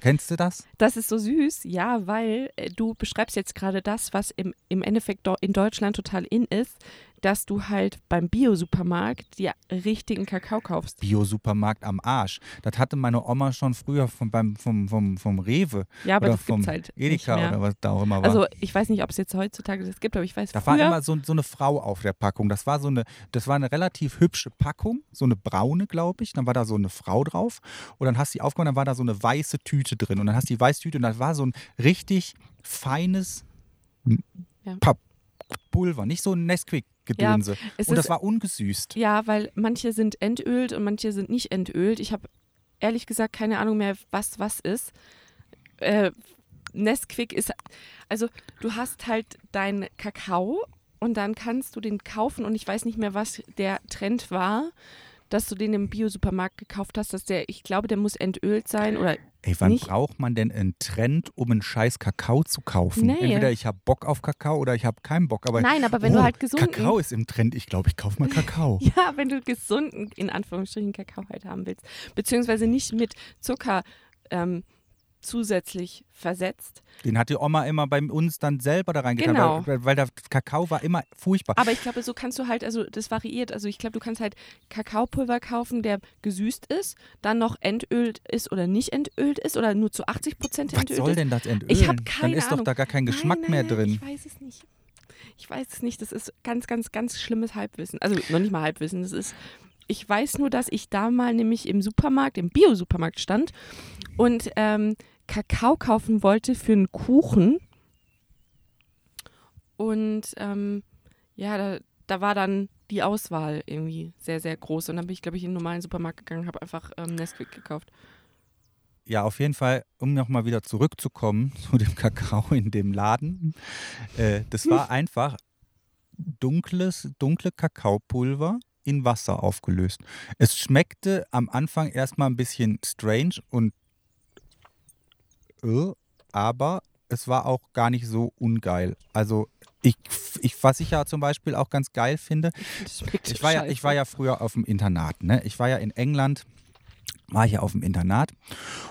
Speaker 2: Kennst du das?
Speaker 1: Das ist so süß, ja, weil äh, du beschreibst jetzt gerade das, was im, im Endeffekt in Deutschland total in ist, dass du halt beim Bio-Supermarkt die richtigen Kakao kaufst.
Speaker 2: Bio-Supermarkt am Arsch. Das hatte meine Oma schon früher vom, beim, vom, vom, vom Rewe.
Speaker 1: Ja, aber
Speaker 2: oder
Speaker 1: das
Speaker 2: vom
Speaker 1: halt
Speaker 2: Edeka oder was da auch immer war.
Speaker 1: Also ich weiß nicht, ob es jetzt heutzutage das gibt, aber ich weiß
Speaker 2: Da
Speaker 1: früher.
Speaker 2: war immer so, so eine Frau auf der Packung. Das war so eine, das war eine relativ hübsche Packung, so eine braune, glaube ich. Dann war da so eine Frau drauf. Und dann hast du die aufgemacht, dann war da so eine weiße Tüte drin. Und dann hast du die weiße Tüte und das war so ein richtig feines
Speaker 1: Ja.
Speaker 2: Pulver, nicht so ein Nesquik-Gedönse.
Speaker 1: es
Speaker 2: und das
Speaker 1: ist-
Speaker 2: war ungesüßt.
Speaker 1: Ja, weil manche sind entölt und manche sind nicht entölt. Ich habe ehrlich gesagt keine Ahnung mehr, was was ist. Äh, Nesquik ist, also du hast halt deinen Kakao und dann kannst du den kaufen und ich weiß nicht mehr, was der Trend war, dass du den im Bio-Supermarkt gekauft hast, dass der, ich glaube, der muss entölt sein oder
Speaker 2: Ey, wann
Speaker 1: nicht-
Speaker 2: braucht man denn einen Trend, um einen scheiß Kakao zu kaufen?
Speaker 1: Nee.
Speaker 2: Entweder ich habe Bock auf Kakao oder ich habe keinen Bock. Aber
Speaker 1: Nein, aber wenn
Speaker 2: oh,
Speaker 1: du halt gesunden
Speaker 2: Kakao ist im Trend. Ich glaube, ich kaufe mal Kakao.
Speaker 1: Ja, wenn du gesunden, in Anführungsstrichen, Kakao halt haben willst. Beziehungsweise nicht mit Zucker ähm, zusätzlich versetzt.
Speaker 2: Den hat die Oma immer bei uns dann selber da reingetan,
Speaker 1: Genau.
Speaker 2: weil, weil der Kakao war immer furchtbar.
Speaker 1: Aber ich glaube, so kannst du halt, also das variiert. Also ich glaube, du kannst halt Kakaopulver kaufen, der gesüßt ist, dann noch entölt ist oder nicht entölt ist oder nur zu 80 Prozent
Speaker 2: Was
Speaker 1: entölt
Speaker 2: soll
Speaker 1: ist.
Speaker 2: denn das entölen?
Speaker 1: Ich hab
Speaker 2: Dann
Speaker 1: keine
Speaker 2: ist
Speaker 1: Ahnung.
Speaker 2: doch da gar kein Geschmack
Speaker 1: nein,
Speaker 2: mehr
Speaker 1: nein,
Speaker 2: drin.
Speaker 1: Ich weiß es nicht. Ich weiß es nicht. Das ist ganz, ganz, ganz schlimmes Halbwissen. Also noch nicht mal Halbwissen. Das ist. Ich weiß nur, dass ich da mal nämlich im Supermarkt, im Bio-Supermarkt stand und ähm, Kakao kaufen wollte für einen Kuchen. Und ähm, ja, da, da war dann die Auswahl irgendwie sehr, sehr groß. Und dann bin ich, glaube ich, in den normalen Supermarkt gegangen, habe einfach ähm, Nesquik gekauft.
Speaker 2: Ja, auf jeden Fall, um nochmal wieder zurückzukommen zu dem Kakao in dem Laden. Äh, das war einfach dunkles, dunkle Kakaopulver in Wasser aufgelöst. Es schmeckte am Anfang erstmal ein bisschen strange und äh, aber es war auch gar nicht so ungeil. Also ich, ich was ich ja zum Beispiel auch ganz geil finde, ich war, ja, ich war ja früher auf dem Internat. Ne? Ich war ja in England, war ich ja auf dem Internat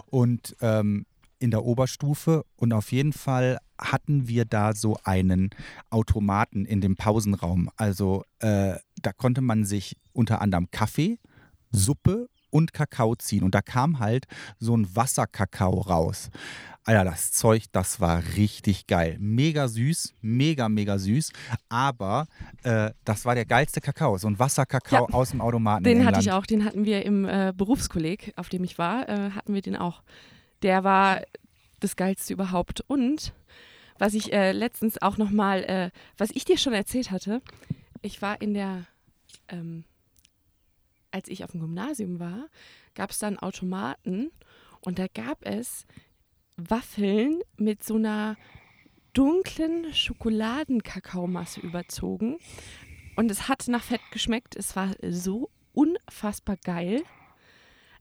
Speaker 2: und ähm, in der Oberstufe und auf jeden Fall hatten wir da so einen Automaten in dem Pausenraum. Also äh, da konnte man sich unter anderem Kaffee, Suppe und Kakao ziehen und da kam halt so ein Wasserkakao raus. Alter, das Zeug, das war richtig geil. Mega süß, mega, mega süß. Aber äh, das war der geilste Kakao. So ein Wasserkakao
Speaker 1: Ja,
Speaker 2: aus dem Automaten.
Speaker 1: Den hatte ich auch, den hatten wir im äh, Berufskolleg, auf dem ich war, äh, hatten wir den auch. Der war das geilste überhaupt. Und was ich äh, letztens auch nochmal, äh, was ich dir schon erzählt hatte, ich war in der, ähm, als ich auf dem Gymnasium war, gab es da einen Automaten und da gab es Waffeln mit so einer dunklen Schokoladenkakaomasse überzogen. Und es hat nach Fett geschmeckt. Es war so unfassbar geil.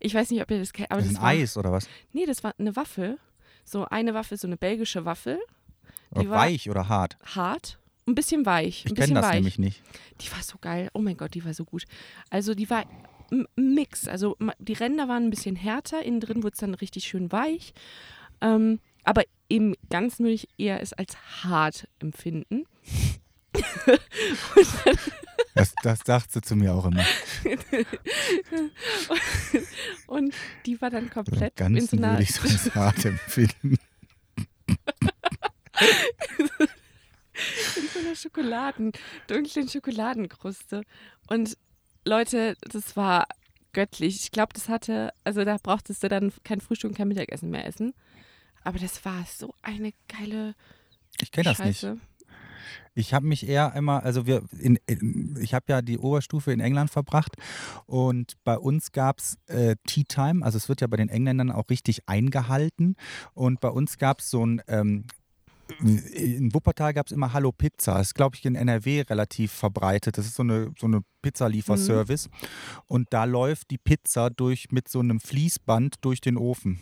Speaker 1: Ich weiß nicht, ob ihr das kennt, aber
Speaker 2: Das
Speaker 1: das,
Speaker 2: ist ein Eis oder was?
Speaker 1: Nee, das war eine Waffel. So eine Waffel, so eine belgische Waffel. Die
Speaker 2: Oder weich oder hart?
Speaker 1: hart, ein bisschen weich.
Speaker 2: Ich
Speaker 1: ein
Speaker 2: kenne
Speaker 1: bisschen
Speaker 2: das
Speaker 1: weich.
Speaker 2: nämlich nicht.
Speaker 1: Die war so geil. Oh mein Gott, die war so gut. Also die war ein Mix. Also die Ränder waren ein bisschen härter, innen drin wurde es dann richtig schön weich. Ähm, aber im Ganzen würde ich eher es als hart empfinden.
Speaker 2: Das, das sagst du zu mir auch immer.
Speaker 1: und die war dann komplett in so
Speaker 2: würde ich es als hart empfinden.
Speaker 1: in so einer Schokoladen, dunklen Schokoladenkruste. Und Leute, das war göttlich. Ich glaube, das hatte, also da brauchtest du dann kein Frühstück und kein Mittagessen mehr essen. Aber das war so eine geile
Speaker 2: Ich kenne das nicht. Ich habe mich eher immer, also wir, in, in, ich habe ja die Oberstufe in England verbracht und bei uns gab es äh, Tea Time, also es wird ja bei den Engländern auch richtig eingehalten und bei uns gab es so ein, ähm, in Wuppertal gab es immer Hallo Pizza, das ist glaube ich in NRW relativ verbreitet, das ist so eine, so eine Pizzalieferservice. Und da läuft die Pizza durch mit so einem Fließband durch den Ofen.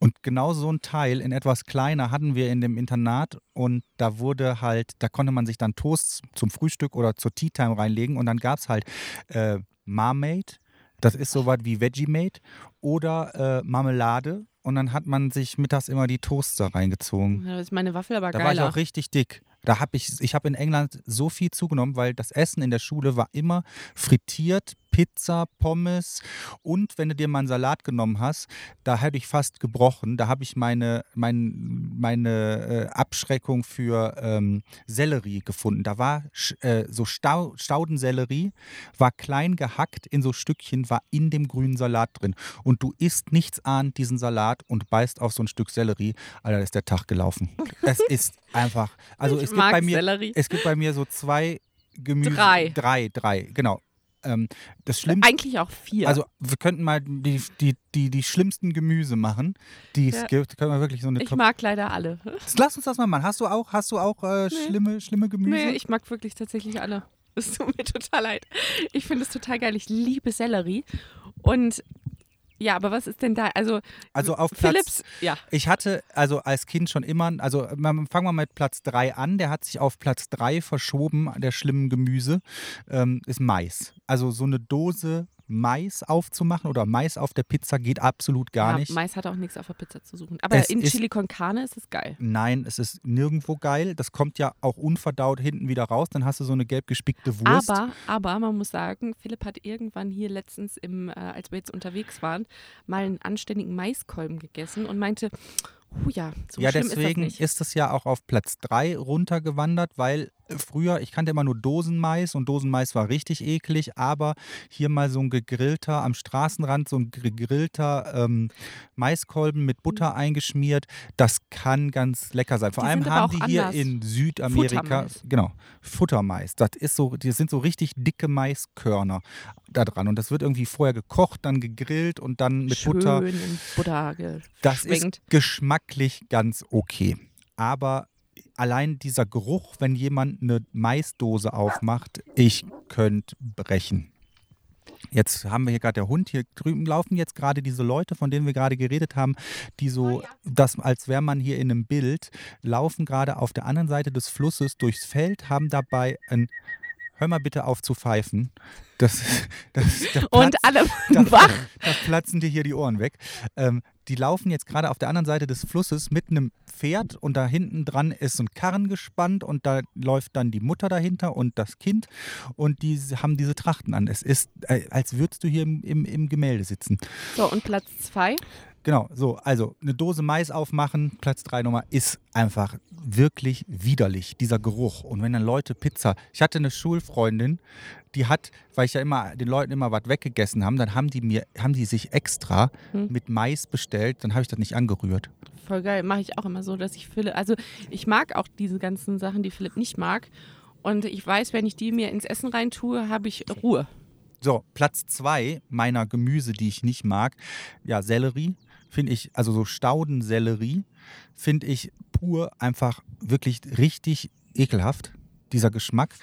Speaker 2: Und genau so ein Teil in etwas kleiner hatten wir in dem Internat. Und da wurde halt, da konnte man sich dann Toasts zum Frühstück oder zur Tea Time reinlegen. Und dann gab es halt äh, Marmade, das ist so was wie Vegemade. Oder äh, Marmelade und dann hat man sich mittags immer die Toaster reingezogen.
Speaker 1: Ja, das ist meine Waffel aber
Speaker 2: Da war ich auch richtig dick. Da habe ich, ich habe in England so viel zugenommen, weil das Essen in der Schule war immer frittiert, Pizza, Pommes und wenn du dir mal einen Salat genommen hast, da hätte ich fast gebrochen. Da habe ich meine, mein, meine äh, Abschreckung für ähm, Sellerie gefunden. Da war äh, so Stau, Staudensellerie, war klein gehackt in so Stückchen, war in dem grünen Salat drin. Und du isst nichts ahnt diesen Salat und beißt auf so ein Stück Sellerie, Alter, ist der Tag gelaufen. es ist einfach, also
Speaker 1: Ich
Speaker 2: es gibt bei mir,
Speaker 1: Sellerie.
Speaker 2: es gibt bei mir so zwei Gemüse.
Speaker 1: Drei.
Speaker 2: Drei, drei, genau. Ähm, das Schlimmste.
Speaker 1: Eigentlich auch vier.
Speaker 2: Also wir könnten mal die, die, die, die schlimmsten Gemüse machen, die es
Speaker 1: Ja.
Speaker 2: gibt. Können wir wirklich so eine
Speaker 1: ich
Speaker 2: Top
Speaker 1: mag leider alle.
Speaker 2: Lass uns das mal machen. Hast du auch, hast du auch äh,
Speaker 1: Nee.
Speaker 2: schlimme, schlimme Gemüse?
Speaker 1: Nee, ich mag wirklich tatsächlich alle. Es tut mir total leid. Ich finde es total geil. Ich liebe Sellerie. Und ja, aber was ist denn da? Also,
Speaker 2: also auf Platz.
Speaker 1: Philips, ja.
Speaker 2: Ich hatte also als Kind schon immer, also fangen wir mit Platz 3 an, der hat sich auf Platz 3 verschoben, der schlimmen Gemüse, ähm, ist Mais. Also so eine Dose Mais aufzumachen oder Mais auf der Pizza geht absolut gar
Speaker 1: ja,
Speaker 2: nicht.
Speaker 1: Mais hat auch nichts auf der Pizza zu suchen. Aber
Speaker 2: Es
Speaker 1: in
Speaker 2: ist-
Speaker 1: Chili con Carne ist es geil.
Speaker 2: Nein, es ist nirgendwo geil. Das kommt ja auch unverdaut hinten wieder raus. Dann hast du so eine gelb gespickte Wurst.
Speaker 1: Aber, aber man muss sagen, Philipp hat irgendwann hier letztens, im, äh, als wir jetzt unterwegs waren, mal einen anständigen Maiskolben gegessen und meinte, oh ja, so
Speaker 2: ja, deswegen
Speaker 1: ist das nicht.
Speaker 2: es ja auch auf Platz 3 runtergewandert, weil äh, früher, ich kannte immer nur Dosenmais und Dosenmais war richtig eklig, aber hier mal so ein gegrillter, am Straßenrand so ein gegrillter ähm, Maiskolben mit Butter eingeschmiert, das kann ganz lecker sein. Vor
Speaker 1: Die
Speaker 2: allem haben die hier
Speaker 1: anders.
Speaker 2: in Südamerika,
Speaker 1: Futtermais.
Speaker 2: genau, Futtermais. Das ist so, die sind so richtig dicke Maiskörner da dran und das wird irgendwie vorher gekocht, dann gegrillt und dann mit
Speaker 1: Schön
Speaker 2: Butter
Speaker 1: in Butter
Speaker 2: das ist geschmacklich ganz okay. Aber allein dieser Geruch, wenn jemand eine Maisdose aufmacht, ich könnte brechen. Jetzt haben wir hier gerade der Hund. Hier drüben laufen jetzt gerade diese Leute, von denen wir gerade geredet haben, die so, das, als wäre man hier in einem Bild, laufen gerade auf der anderen Seite des Flusses durchs Feld, haben dabei ein. Hör mal bitte auf zu pfeifen. Das, das, da
Speaker 1: Und
Speaker 2: platzt-
Speaker 1: alle
Speaker 2: da,
Speaker 1: wach.
Speaker 2: da platzen dir hier die Ohren weg. Ähm, die laufen jetzt gerade auf der anderen Seite des Flusses mit einem Pferd und da hinten dran ist ein Karren gespannt und da läuft dann die Mutter dahinter und das Kind und die haben diese Trachten an. Es ist, äh, als würdest du hier im, im, im Gemälde sitzen.
Speaker 1: So, und Platz zwei.
Speaker 2: Genau, so, also eine Dose Mais aufmachen, Platz 3 Nummer, ist einfach wirklich widerlich, dieser Geruch. Und wenn dann Leute Pizza, ich hatte eine Schulfreundin, die hat, weil ich ja immer den Leuten immer was weggegessen haben, dann haben die mir, haben die sich extra
Speaker 1: Hm.
Speaker 2: mit Mais bestellt, dann habe ich das nicht angerührt.
Speaker 1: Voll geil. Mache ich auch immer so, dass ich Philipp, also ich mag auch diese ganzen Sachen, die Philipp nicht mag. Und ich weiß, wenn ich die mir ins Essen reintue, habe ich Ruhe.
Speaker 2: So, Platz 2 meiner Gemüse, die ich nicht mag, ja, Sellerie, finde ich, also so Staudensellerie, finde ich pur einfach wirklich richtig ekelhaft, dieser Geschmack.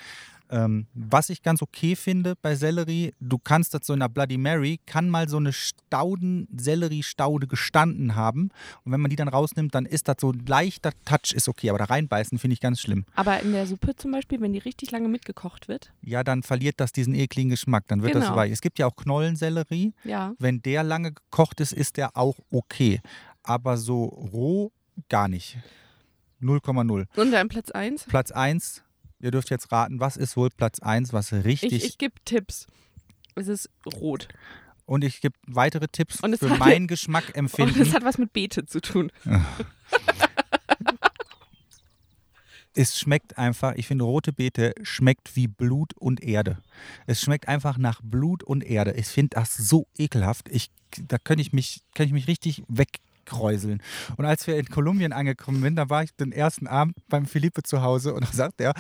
Speaker 2: Ähm, was ich ganz okay finde bei Sellerie, du kannst das so in der Bloody Mary, kann mal so eine Stauden-Sellerie-Staude gestanden haben. Und wenn man die dann rausnimmt, dann ist das so ein leichter Touch, ist okay. Aber da reinbeißen finde ich ganz schlimm.
Speaker 1: Aber in der Suppe zum Beispiel, wenn die richtig lange mitgekocht wird,
Speaker 2: Ja, dann verliert das diesen ekligen Geschmack. Dann wird das
Speaker 1: Genau.
Speaker 2: weich. Es gibt ja auch Knollensellerie.
Speaker 1: ja.
Speaker 2: Wenn der lange gekocht ist, ist der auch okay. Aber so roh gar nicht. 0,0.
Speaker 1: Und dann Platz eins.
Speaker 2: Platz 1, ihr dürft jetzt raten, was ist wohl Platz 1, was richtig.
Speaker 1: Ich, ich gebe Tipps. Es ist rot.
Speaker 2: und ich gebe weitere Tipps
Speaker 1: Und es
Speaker 2: für
Speaker 1: hat-
Speaker 2: mein
Speaker 1: Und
Speaker 2: Geschmackempfinden.
Speaker 1: es hat was mit Beete zu tun.
Speaker 2: es schmeckt einfach, ich finde, rote Beete schmeckt wie Blut und Erde. Es schmeckt einfach nach Blut und Erde. Ich finde das so ekelhaft. Ich, da könnte ich mich, kann ich mich richtig wegkräuseln. Und als wir in Kolumbien angekommen sind, da war ich den ersten Abend beim Philippe zu Hause und da sagt er,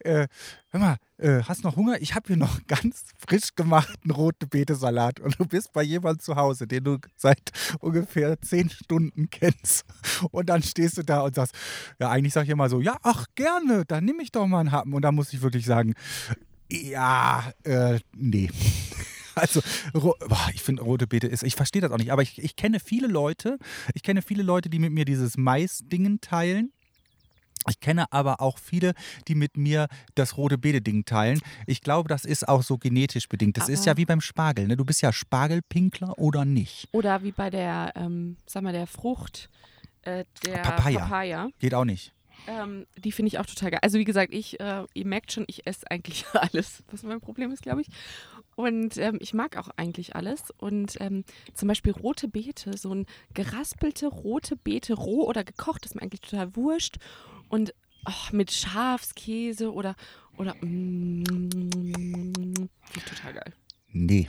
Speaker 2: äh, hör mal, äh, hast noch Hunger? Ich habe hier noch ganz frisch gemachten rote Beete-Salat und du bist bei jemandem zu Hause, den du seit ungefähr zehn Stunden kennst. Und dann stehst du da und sagst, ja, eigentlich sag ich immer so, ja, ach gerne, dann nehme ich doch mal einen Happen. Und da muss ich wirklich sagen, ja, äh, nee. Also, boah, ich finde rote Beete ist, ich verstehe das auch nicht, aber ich, ich kenne viele Leute, ich kenne viele Leute, die mit mir dieses Mais-Dingen teilen. Ich kenne aber auch viele, die mit mir das rote Beete-Ding teilen. Ich glaube, das ist auch so genetisch bedingt. Das ist
Speaker 1: Aber-
Speaker 2: ja wie beim Spargel. Ne? Du bist ja Spargelpinkler oder nicht.
Speaker 1: Oder wie bei der, ähm, sag mal, der Frucht, äh, der
Speaker 2: Papaya.
Speaker 1: Papaya.
Speaker 2: Geht auch nicht.
Speaker 1: Ähm, die finde ich auch total geil. Also wie gesagt, ich, äh, ihr merkt schon, ich esse eigentlich alles, was mein Problem ist, glaube ich. Und ähm, ich mag auch eigentlich alles. Und ähm, zum Beispiel rote Beete, so ein geraspelte rote Beete, roh oder gekocht, ist mir eigentlich total wurscht. Und oh, mit Schafskäse oder, oder mm, finde ich total geil.
Speaker 2: Nee.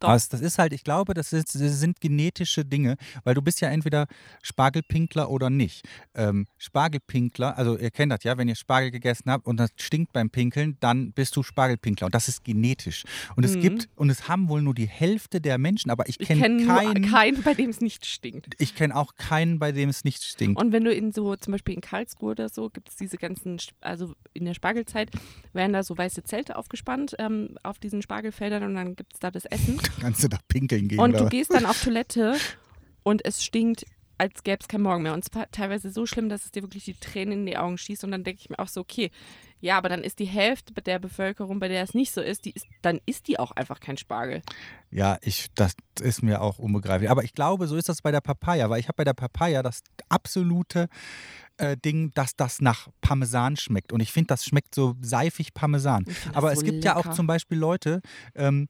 Speaker 1: Doch.
Speaker 2: Was, das ist halt, ich glaube, das, ist, das sind genetische Dinge, weil du bist ja entweder Spargelpinkler oder nicht. Ähm, Spargelpinkler, also ihr kennt das ja, wenn ihr Spargel gegessen habt und das stinkt beim Pinkeln, dann bist du Spargelpinkler und das ist genetisch. Und es
Speaker 1: Mhm.
Speaker 2: gibt, und es haben wohl nur die Hälfte der Menschen, aber ich kenne
Speaker 1: kenne
Speaker 2: keinen,
Speaker 1: keinen, bei dem es nicht stinkt.
Speaker 2: ich kenne auch keinen, bei dem es nicht stinkt.
Speaker 1: Und wenn du in so, zum Beispiel in Karlsruhe oder so, gibt es diese ganzen, also in der Spargelzeit werden da so weiße Zelte aufgespannt ähm, auf diesen Spargelfeldern und dann gibt es da das Essen.
Speaker 2: Kannst du da pinkeln gehen?
Speaker 1: Und du
Speaker 2: was?
Speaker 1: gehst dann auf Toilette und es stinkt, als gäbe es keinen Morgen mehr. Und es war teilweise so schlimm, dass es dir wirklich die Tränen in die Augen schießt. Und dann denke ich mir auch so, okay, ja, aber dann ist die Hälfte der Bevölkerung, bei der es nicht so ist, die ist dann ist die auch einfach kein Spargel.
Speaker 2: Ja, ich, das ist mir auch unbegreiflich. Aber ich glaube, so ist das bei der Papaya, weil ich habe bei der Papaya das absolute äh, Ding, dass das nach Parmesan schmeckt. Und ich finde, das schmeckt so seifig Parmesan. Aber
Speaker 1: so
Speaker 2: es gibt ja auch
Speaker 1: lecker.
Speaker 2: zum Beispiel Leute, ähm,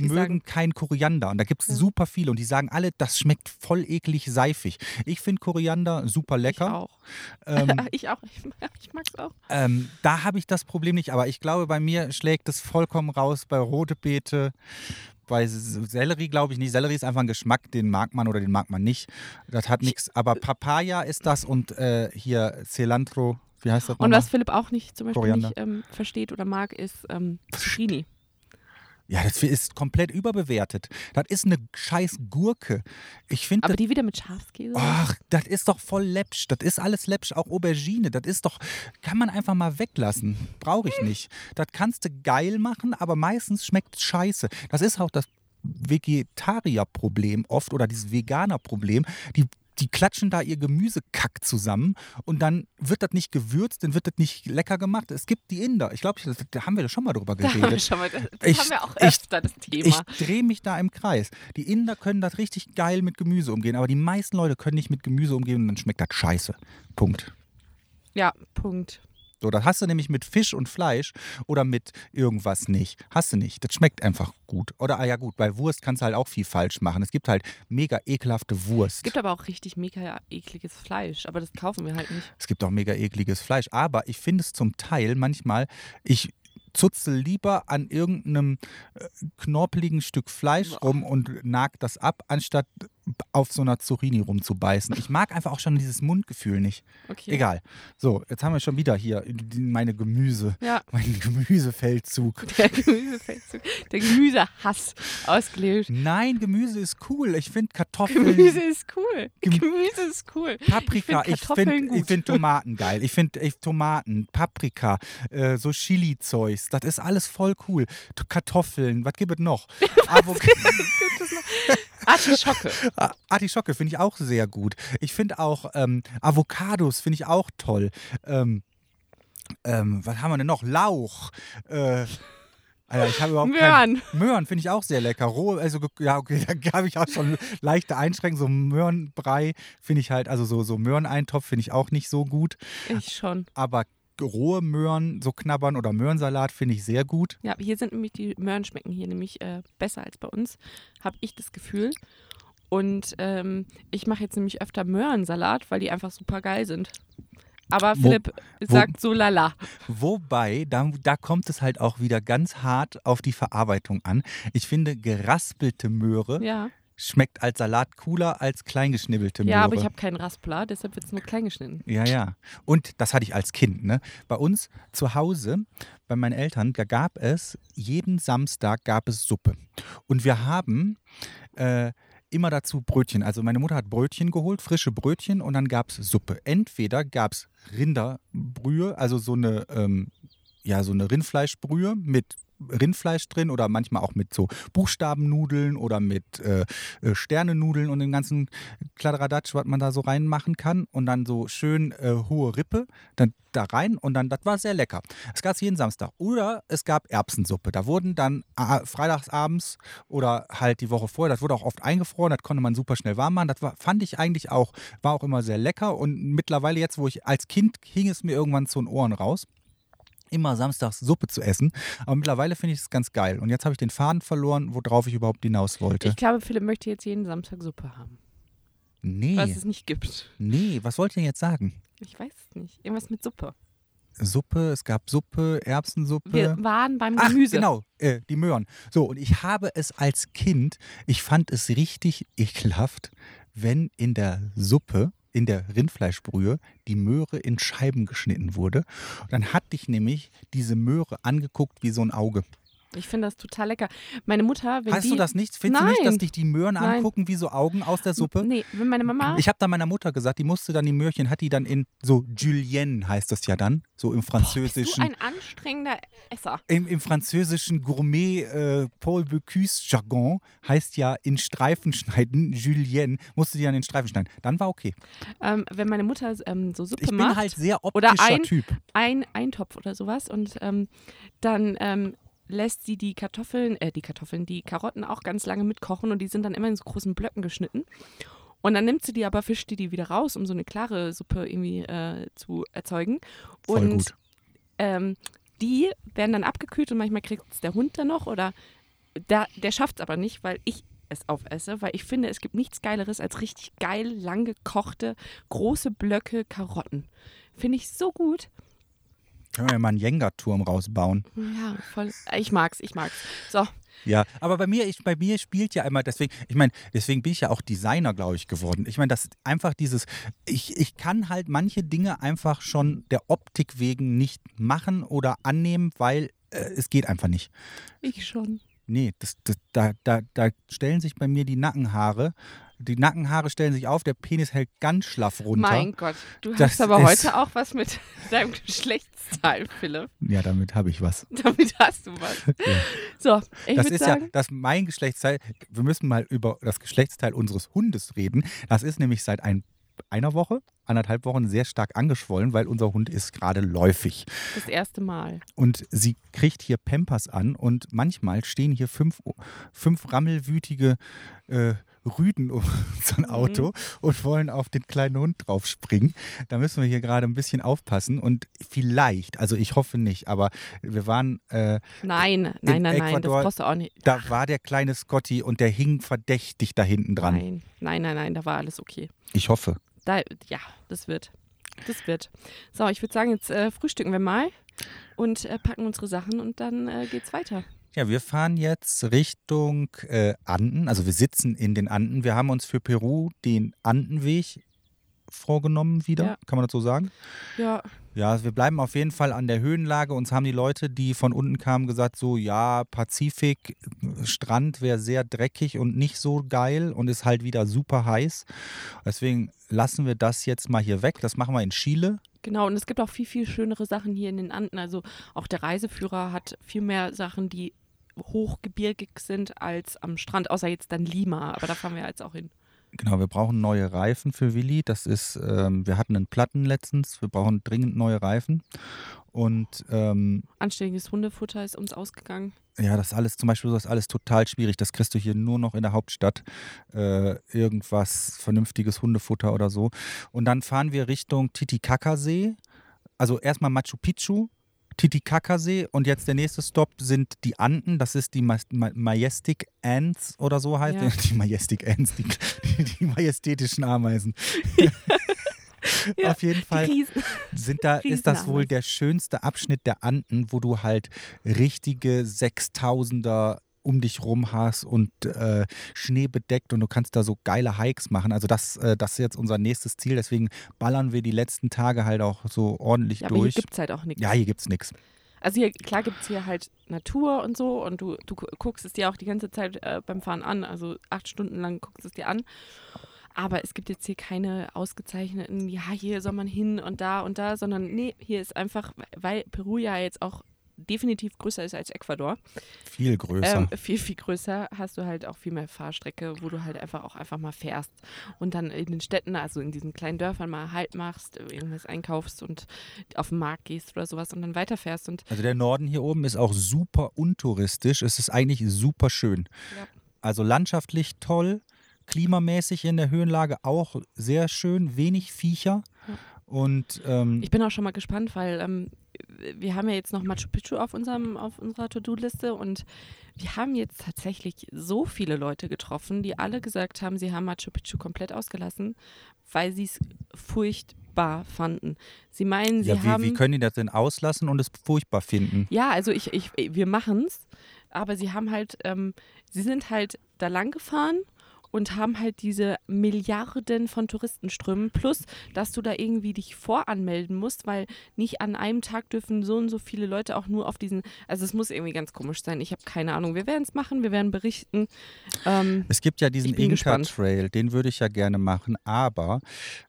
Speaker 2: die,
Speaker 1: Die
Speaker 2: mögen kein Koriander. Und da gibt es
Speaker 1: Ja.
Speaker 2: super viele. Und die sagen alle, das schmeckt voll eklig seifig. Ich finde Koriander super
Speaker 1: Ich
Speaker 2: lecker.
Speaker 1: auch.
Speaker 2: Ähm,
Speaker 1: ich auch. Ich, ich mag es auch.
Speaker 2: ähm, da habe ich das Problem nicht, aber ich glaube, bei mir schlägt es vollkommen raus bei rote Beete. Bei Sellerie glaube ich nicht. Sellerie ist einfach ein Geschmack, den mag man oder den mag man nicht. Das hat nichts. Aber Papaya ist das und äh, hier Cilantro, wie heißt das
Speaker 1: Und
Speaker 2: nochmal?
Speaker 1: was Philipp auch nicht zum Beispiel
Speaker 2: Koriander.
Speaker 1: nicht ähm, versteht oder mag, ist ähm, Zucchini.
Speaker 2: Ja, das ist komplett überbewertet. Das ist eine scheiß Gurke. Ich finde,
Speaker 1: Aber die wieder mit Schafskäse?
Speaker 2: ach, das ist doch voll läppsch. Das ist alles läppsch, auch Aubergine. Das ist doch, kann man einfach mal weglassen. Brauche ich nicht. Das kannst du geil machen, aber meistens schmeckt es scheiße. Das ist auch das Vegetarierproblem oft oder dieses Veganer-Problem. Die die klatschen da ihr Gemüsekack zusammen und dann wird das nicht gewürzt, dann wird das nicht lecker gemacht. Es gibt die Inder. Ich glaube, da haben wir da schon mal drüber
Speaker 1: da haben wir
Speaker 2: geredet.
Speaker 1: schon mal, das,
Speaker 2: Ich-
Speaker 1: haben wir auch
Speaker 2: ich-
Speaker 1: öfter, das Thema.
Speaker 2: Ich drehe mich da im Kreis. Die Inder können das richtig geil mit Gemüse umgehen, aber die meisten Leute können nicht mit Gemüse umgehen und dann schmeckt das scheiße. Punkt.
Speaker 1: ja, Punkt.
Speaker 2: So, das hast du nämlich mit Fisch und Fleisch oder mit irgendwas nicht. Hast du nicht. Das schmeckt einfach gut. Oder, ah ja gut, bei Wurst kannst du halt auch viel falsch machen. Es gibt halt mega ekelhafte Wurst.
Speaker 1: Es gibt aber auch richtig mega ekliges Fleisch, aber das kaufen wir halt nicht.
Speaker 2: Es gibt auch mega ekliges Fleisch. Aber ich finde es zum Teil manchmal, ich zutzel lieber an irgendeinem äh, knorpeligen Stück Fleisch rum und nag das ab, anstatt auf so einer Zucchini rumzubeißen. Ich mag einfach auch schon dieses Mundgefühl nicht.
Speaker 1: Okay.
Speaker 2: Egal. So, jetzt haben wir schon wieder hier meine Gemüse,
Speaker 1: Ja,
Speaker 2: meinen Gemüsefeldzug.
Speaker 1: der Gemüsefeldzug, der Gemüsehass ausgelöst.
Speaker 2: Nein, Gemüse ist cool. Ich finde Kartoffeln,
Speaker 1: Gemüse ist cool.
Speaker 2: Gem-
Speaker 1: Gemüse ist cool.
Speaker 2: Paprika,
Speaker 1: Ich find
Speaker 2: finde ich find Tomaten geil. Ich finde Tomaten, Paprika, äh, so Chili-Zeugs, das ist alles voll cool. Kartoffeln, was gibt es noch?
Speaker 1: Artischocke.
Speaker 2: Ah, Artischocke finde ich auch sehr gut. Ich finde auch ähm, Avocados finde ich auch toll. Ähm, ähm, was haben wir denn noch? Lauch. Äh, Alter, ich habe überhaupt kein-
Speaker 1: Möhren.
Speaker 2: Möhren finde ich auch sehr lecker. Roh, also ja, okay, da habe ich auch schon leichte Einschränkungen. So Möhrenbrei finde ich halt, also so, so Möhreneintopf finde ich auch nicht so gut.
Speaker 1: Ich schon.
Speaker 2: Aber rohe Möhren so knabbern oder Möhrensalat finde ich sehr gut.
Speaker 1: Ja, hier sind nämlich die Möhren schmecken hier nämlich äh, besser als bei uns, habe ich das Gefühl. Und ähm, ich mache jetzt nämlich öfter Möhrensalat, weil die einfach super geil sind. Aber
Speaker 2: Wo-
Speaker 1: Philipp sagt so lala.
Speaker 2: Wobei, da, da kommt es halt auch wieder ganz hart auf die Verarbeitung an. Ich finde, geraspelte Möhre
Speaker 1: Ja.
Speaker 2: Schmeckt als Salat cooler als kleingeschnibbelte Möhre.
Speaker 1: ja, aber ich habe keinen Raspler, deshalb wird es nur klein geschnitten.
Speaker 2: Ja, ja. Und das hatte ich als Kind. Ne? Bei uns zu Hause, bei meinen Eltern, da gab es jeden Samstag gab es Suppe. Und wir haben äh, immer dazu Brötchen. Also meine Mutter hat Brötchen geholt, frische Brötchen und dann gab es Suppe. Entweder gab es Rinderbrühe, also so eine, ähm, ja, so eine Rindfleischbrühe mit Rindfleisch drin oder manchmal auch mit so Buchstabennudeln oder mit äh, äh, Sternennudeln und dem ganzen Kladderadatsch, was man da so reinmachen kann. Und dann so schön äh, hohe Rippe, dann da rein und dann, das war sehr lecker. Es gab es jeden Samstag. Oder es gab Erbsensuppe. Da wurden dann äh, freitagsabends oder halt die Woche vorher, das wurde auch oft eingefroren, das konnte man super schnell warm machen. Das war, fand ich eigentlich auch, war auch immer sehr lecker. Und mittlerweile jetzt, wo ich als Kind hing es mir irgendwann zu den Ohren raus immer samstags Suppe zu essen. Aber mittlerweile finde ich es ganz geil. Und jetzt habe ich den Faden verloren, worauf ich überhaupt hinaus wollte.
Speaker 1: Ich glaube, Philipp möchte jetzt jeden Samstag Suppe haben.
Speaker 2: Nee.
Speaker 1: Was es nicht gibt.
Speaker 2: Nee, was wollt ihr denn jetzt sagen?
Speaker 1: Ich weiß es nicht. Irgendwas mit Suppe.
Speaker 2: Suppe, es gab Suppe, Erbsensuppe.
Speaker 1: Wir waren beim
Speaker 2: Ach,
Speaker 1: Gemüse.
Speaker 2: genau, äh, die Möhren. So, und ich habe es als Kind, ich fand es richtig ekelhaft, wenn in der Suppe, in der Rindfleischbrühe, die Möhre in Scheiben geschnitten wurde. Und dann hatte ich nämlich diese Möhre angeguckt wie so ein Auge.
Speaker 1: Ich finde das total lecker. Meine Mutter, wenn
Speaker 2: Hast du das nicht? Findest du nicht,
Speaker 1: Nein.
Speaker 2: dass dich die Möhren
Speaker 1: Nein.
Speaker 2: angucken wie so Augen aus der Suppe?
Speaker 1: Nee, wenn meine Mama.
Speaker 2: Ich habe da meiner Mutter gesagt, die musste dann die Möhrchen, hat die dann in so Julienne heißt das ja dann, so im
Speaker 1: Bist du
Speaker 2: französischen.
Speaker 1: ein anstrengender Esser?
Speaker 2: Im, Im französischen Gourmet äh, Paul Bocuse Jargon heißt ja in Streifen schneiden, Julienne, musste die dann in Streifen schneiden. Dann war okay.
Speaker 1: Ähm, wenn meine Mutter ähm, so Suppe
Speaker 2: Ich bin
Speaker 1: macht,
Speaker 2: halt sehr
Speaker 1: Oder
Speaker 2: optischer
Speaker 1: ein-
Speaker 2: Typ.
Speaker 1: ein Eintopf oder sowas und ähm, dann ähm, lässt sie die Kartoffeln, äh, die Kartoffeln, die Karotten auch ganz lange mitkochen und die sind dann immer in so großen Blöcken geschnitten. Und dann nimmt sie die aber, fischt die die wieder raus, um so eine klare Suppe irgendwie äh, zu erzeugen.
Speaker 2: Voll
Speaker 1: und
Speaker 2: gut.
Speaker 1: Ähm, die werden dann abgekühlt und manchmal kriegt es der Hund dann noch oder da, der schafft es aber nicht, weil ich es aufesse, weil ich finde, es gibt nichts Geileres als richtig geil, lang gekochte, große Blöcke Karotten. Finde ich so gut.
Speaker 2: Können wir mal einen Jenga-Turm rausbauen.
Speaker 1: Ja, voll. Ich mag's, ich mag's. So,
Speaker 2: Ja, aber bei mir, ich, bei mir spielt ja immer, deswegen, ich meine, deswegen bin ich ja auch Designer, glaube ich, geworden. Ich meine, das ist einfach dieses, ich, ich kann halt manche Dinge einfach schon der Optik wegen nicht machen oder annehmen, weil äh, es geht einfach nicht.
Speaker 1: ich schon.
Speaker 2: Nee, das, das, da, da, da stellen sich bei mir die Nackenhaare, die Nackenhaare stellen sich auf, der Penis hält ganz schlaff runter.
Speaker 1: Mein Gott, du
Speaker 2: Das
Speaker 1: hast aber heute auch was mit deinem Geschlechtsteil, Philipp.
Speaker 2: Ja, damit habe ich was.
Speaker 1: Damit hast du was. So, ich
Speaker 2: Das ist
Speaker 1: sagen,
Speaker 2: ja, das mein Geschlechtsteil. Wir müssen mal über das Geschlechtsteil unseres Hundes reden. Das ist nämlich seit ein, einer Woche, anderthalb Wochen sehr stark angeschwollen, weil unser Hund ist gerade läufig.
Speaker 1: das erste Mal.
Speaker 2: Und sie kriegt hier Pampers an und manchmal stehen hier fünf, fünf rammelwütige äh, Rüden um so ein Auto und wollen auf den kleinen Hund drauf springen. Da müssen wir hier gerade ein bisschen aufpassen und vielleicht, also ich hoffe nicht, aber wir waren äh,
Speaker 1: Nein, nein, nein, nein, das
Speaker 2: Ecuador-
Speaker 1: brauchst du auch nicht.
Speaker 2: da war der kleine Scotty und der hing verdächtig da hinten dran.
Speaker 1: Nein, nein, nein, nein, da war alles okay.
Speaker 2: Ich hoffe.
Speaker 1: Da, ja, das wird. Das wird. So, ich würde sagen, jetzt äh, frühstücken wir mal und äh, packen unsere Sachen und dann äh, geht's weiter.
Speaker 2: Ja, wir fahren jetzt Richtung äh, Anden. Also wir sitzen in den Anden. Wir haben uns für Peru den Andenweg vorgenommen wieder.
Speaker 1: Ja.
Speaker 2: Kann man das so sagen?
Speaker 1: Ja,
Speaker 2: Ja, wir bleiben auf jeden Fall an der Höhenlage. Uns haben die Leute, die von unten kamen, gesagt, so ja, Pazifik, Strand wäre sehr dreckig und nicht so geil und ist halt wieder super heiß. Deswegen lassen wir das jetzt mal hier weg. Das machen wir in Chile.
Speaker 1: genau. Und es gibt auch viel, viel schönere Sachen hier in den Anden. Also auch der Reiseführer hat viel mehr Sachen, die hochgebirgig sind als am Strand, außer jetzt dann Lima. Aber da fahren wir jetzt auch hin.
Speaker 2: Genau, wir brauchen neue Reifen für Willi. Das ist, ähm, wir hatten einen Platten letztens. Wir brauchen dringend neue Reifen. Und ähm,
Speaker 1: Anständiges Hundefutter ist uns ausgegangen.
Speaker 2: ja, das alles, zum Beispiel, das ist alles total schwierig. Das kriegst du hier nur noch in der Hauptstadt. Äh, irgendwas vernünftiges Hundefutter oder so. Und dann fahren wir Richtung Titicacasee. Also erstmal Machu Picchu. Titicacasee und jetzt der nächste Stop sind die Anden, das ist die Ma Ma Majestic Ants oder so heißt
Speaker 1: Ja.
Speaker 2: die Majestic Ants, die, die, die majestätischen Ameisen.
Speaker 1: Ja,
Speaker 2: Auf jeden Fall sind da, ist das wohl der schönste Abschnitt der Anden, wo du halt richtige 6000er um dich rum hast und äh, Schnee bedeckt und du kannst da so geile Hikes machen. Also das, äh, das ist jetzt unser nächstes Ziel. Deswegen ballern wir die letzten Tage halt auch so ordentlich
Speaker 1: Ja, aber hier
Speaker 2: durch.
Speaker 1: gibt es halt auch nichts.
Speaker 2: ja, hier gibt's nichts.
Speaker 1: Also hier, klar gibt es hier halt Natur und so und du, du gu- guckst es dir auch die ganze Zeit äh, beim Fahren an, also acht Stunden lang guckst du es dir an. Aber es gibt jetzt hier keine ausgezeichneten, ja, hier soll man hin und da und da, sondern nee, hier ist einfach, weil Peru ja jetzt auch definitiv größer ist als Ecuador.
Speaker 2: Viel größer.
Speaker 1: Ähm, viel, viel größer hast du halt auch viel mehr Fahrstrecke, wo du halt einfach auch einfach mal fährst und dann in den Städten, also in diesen kleinen Dörfern mal Halt machst, irgendwas einkaufst und auf den Markt gehst oder sowas und dann weiterfährst. Und
Speaker 2: also der Norden hier oben ist auch super untouristisch. Es ist eigentlich super schön.
Speaker 1: Ja.
Speaker 2: Also landschaftlich toll, klimamäßig in der Höhenlage auch sehr schön, wenig Viecher.
Speaker 1: Ja.
Speaker 2: Und ähm,
Speaker 1: ich bin auch schon mal gespannt, weil ähm, wir haben ja jetzt noch Machu Picchu auf, unserem, auf unserer To-Do-Liste und wir haben jetzt tatsächlich so viele Leute getroffen, die alle gesagt haben, sie haben Machu Picchu komplett ausgelassen, weil sie es furchtbar fanden. Sie meinen, sie
Speaker 2: ja, wie,
Speaker 1: haben.
Speaker 2: wie können die das denn auslassen und es furchtbar finden?
Speaker 1: Ja, also ich, ich, wir machen es, aber sie haben halt, ähm, sie sind halt da lang gefahren und haben halt diese Milliarden von Touristenströmen plus, dass du da irgendwie dich voranmelden musst, weil nicht an einem Tag dürfen so und so viele Leute auch nur auf diesen, also es muss irgendwie ganz komisch sein. Ich habe keine Ahnung. Wir werden es machen, wir werden berichten. Ähm,
Speaker 2: Es gibt ja diesen
Speaker 1: Ich bin
Speaker 2: Inca
Speaker 1: gespannt.
Speaker 2: Trail, den würde ich ja gerne machen, aber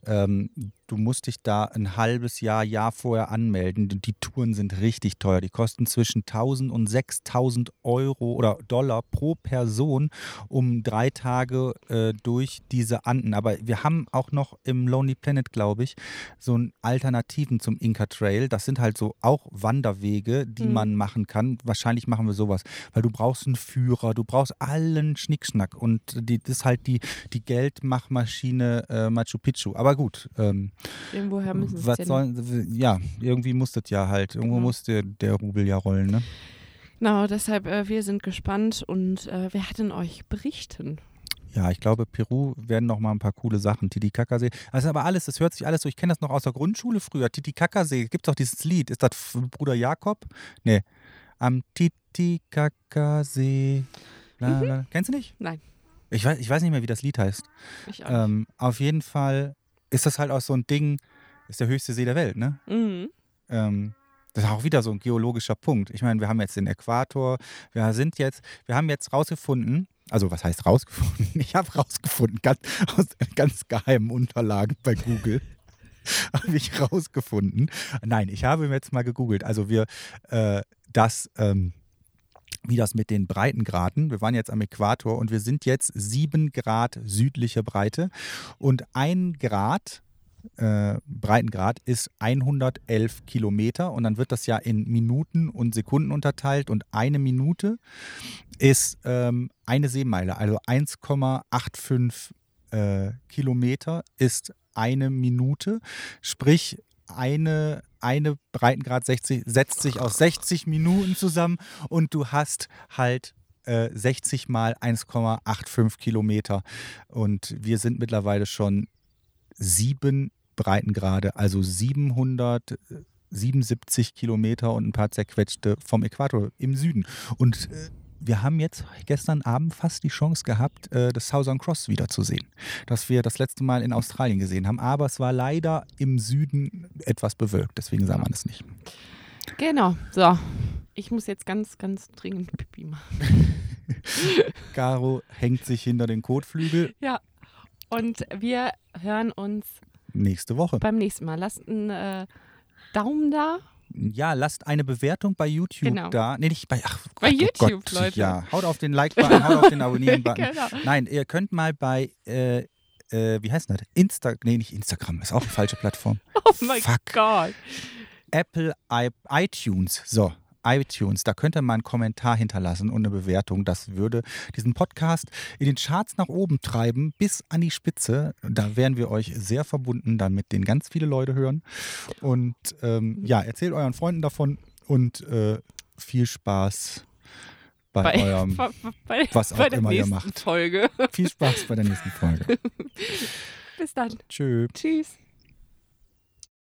Speaker 2: ähm, du musst dich da ein halbes Jahr, Jahr vorher anmelden. Die Touren sind richtig teuer. Die kosten zwischen 1000 und 6000 Euro oder Dollar pro Person um drei Tage äh, durch diese Anden. Aber wir haben auch noch im Lonely Planet, glaube ich, so einen Alternativen zum Inca Trail. Das sind halt so auch Wanderwege, die
Speaker 1: Mhm.
Speaker 2: man machen kann. Wahrscheinlich machen wir sowas, weil du brauchst einen Führer, du brauchst allen Schnickschnack und die, das ist halt die, die Geldmachmaschine äh, Machu Picchu. Aber gut, ähm,
Speaker 1: irgendwoher müssen
Speaker 2: was
Speaker 1: es ja
Speaker 2: sollen, ja, irgendwie muss das ja halt, irgendwo
Speaker 1: Genau.
Speaker 2: muss der, der Rubel ja rollen, ne?
Speaker 1: Genau, deshalb, äh, wir sind gespannt und äh, wir werden euch berichten.
Speaker 2: Ja, ich glaube, Peru werden noch mal ein paar coole Sachen. Titicacasee. Also aber alles, das hört sich alles so, ich kenne das noch aus der Grundschule früher. Titicacasee, gibt es doch dieses Lied. Ist das Bruder Jakob? Nee. Am Titicacasee. La. Kennst du nicht?
Speaker 1: Nein.
Speaker 2: Ich weiß, ich weiß nicht mehr, wie das Lied heißt.
Speaker 1: Ich auch.
Speaker 2: Ähm, auf jeden Fall ist das halt auch so ein Ding, ist der höchste See der Welt, ne?
Speaker 1: mhm.
Speaker 2: Ähm, das ist auch wieder so ein geologischer Punkt. Ich meine, wir haben jetzt den Äquator, wir sind jetzt, wir haben jetzt rausgefunden, also was heißt rausgefunden? Ich habe rausgefunden, ganz, aus ganz geheimen Unterlagen bei Google habe ich rausgefunden. Nein, ich habe jetzt mal gegoogelt. Also wir, äh, das, ähm, wie das mit den Breitengraden, wir waren jetzt am Äquator und wir sind jetzt sieben Grad südliche Breite. Und ein Grad äh, Breitengrad ist 111 Kilometer. Und dann wird das ja in Minuten und Sekunden unterteilt. Und eine Minute ist ähm, eine Seemeile, also 1,85 äh, Kilometer ist eine Minute, sprich eine, eine Breitengrad 60, setzt sich aus 60 Minuten zusammen und du hast halt äh, 60 mal 1,85 Kilometer und wir sind mittlerweile schon sieben Breitengrade, also 777 Kilometer und ein paar zerquetschte vom Äquator im Süden. Und äh, wir haben jetzt gestern Abend fast die Chance gehabt, äh, das Southern Cross wiederzusehen, das wir das letzte Mal in Australien gesehen haben. Aber es war leider im Süden etwas bewölkt, deswegen sah man es nicht.
Speaker 1: Genau, so. Ich muss jetzt ganz, ganz dringend Pipi machen.
Speaker 2: Caro hängt sich hinter den Kotflügel.
Speaker 1: Und wir hören uns
Speaker 2: Nächste Woche.
Speaker 1: beim nächsten Mal. Lasst einen äh, Daumen da.
Speaker 2: Ja, lasst eine Bewertung bei YouTube
Speaker 1: Genau.
Speaker 2: da. Nee, nicht bei, ach,
Speaker 1: Bei
Speaker 2: Gott, oh
Speaker 1: YouTube,
Speaker 2: Gott,
Speaker 1: Leute.
Speaker 2: Ja, haut auf den Like-Button, haut auf den Abonnieren-Button.
Speaker 1: genau.
Speaker 2: Nein, ihr könnt mal bei, äh, äh, wie heißt das? Insta, nee, nicht Instagram, ist auch eine falsche Plattform.
Speaker 1: Oh mein. Gott.
Speaker 2: Apple iTunes, so, iTunes, da könnt ihr mal einen Kommentar hinterlassen und eine Bewertung. Das würde diesen Podcast in den Charts nach oben treiben, bis an die Spitze. Da wären wir euch sehr verbunden, damit den ganz viele Leute hören. Und ähm, ja, erzählt euren Freunden davon und äh, viel Spaß bei,
Speaker 1: Bei,
Speaker 2: eurem,
Speaker 1: bei, bei,
Speaker 2: was auch immer ihr macht.
Speaker 1: Folge.
Speaker 2: viel Spaß bei der nächsten Folge.
Speaker 1: Bis dann.
Speaker 2: Tschö.
Speaker 1: Tschüss.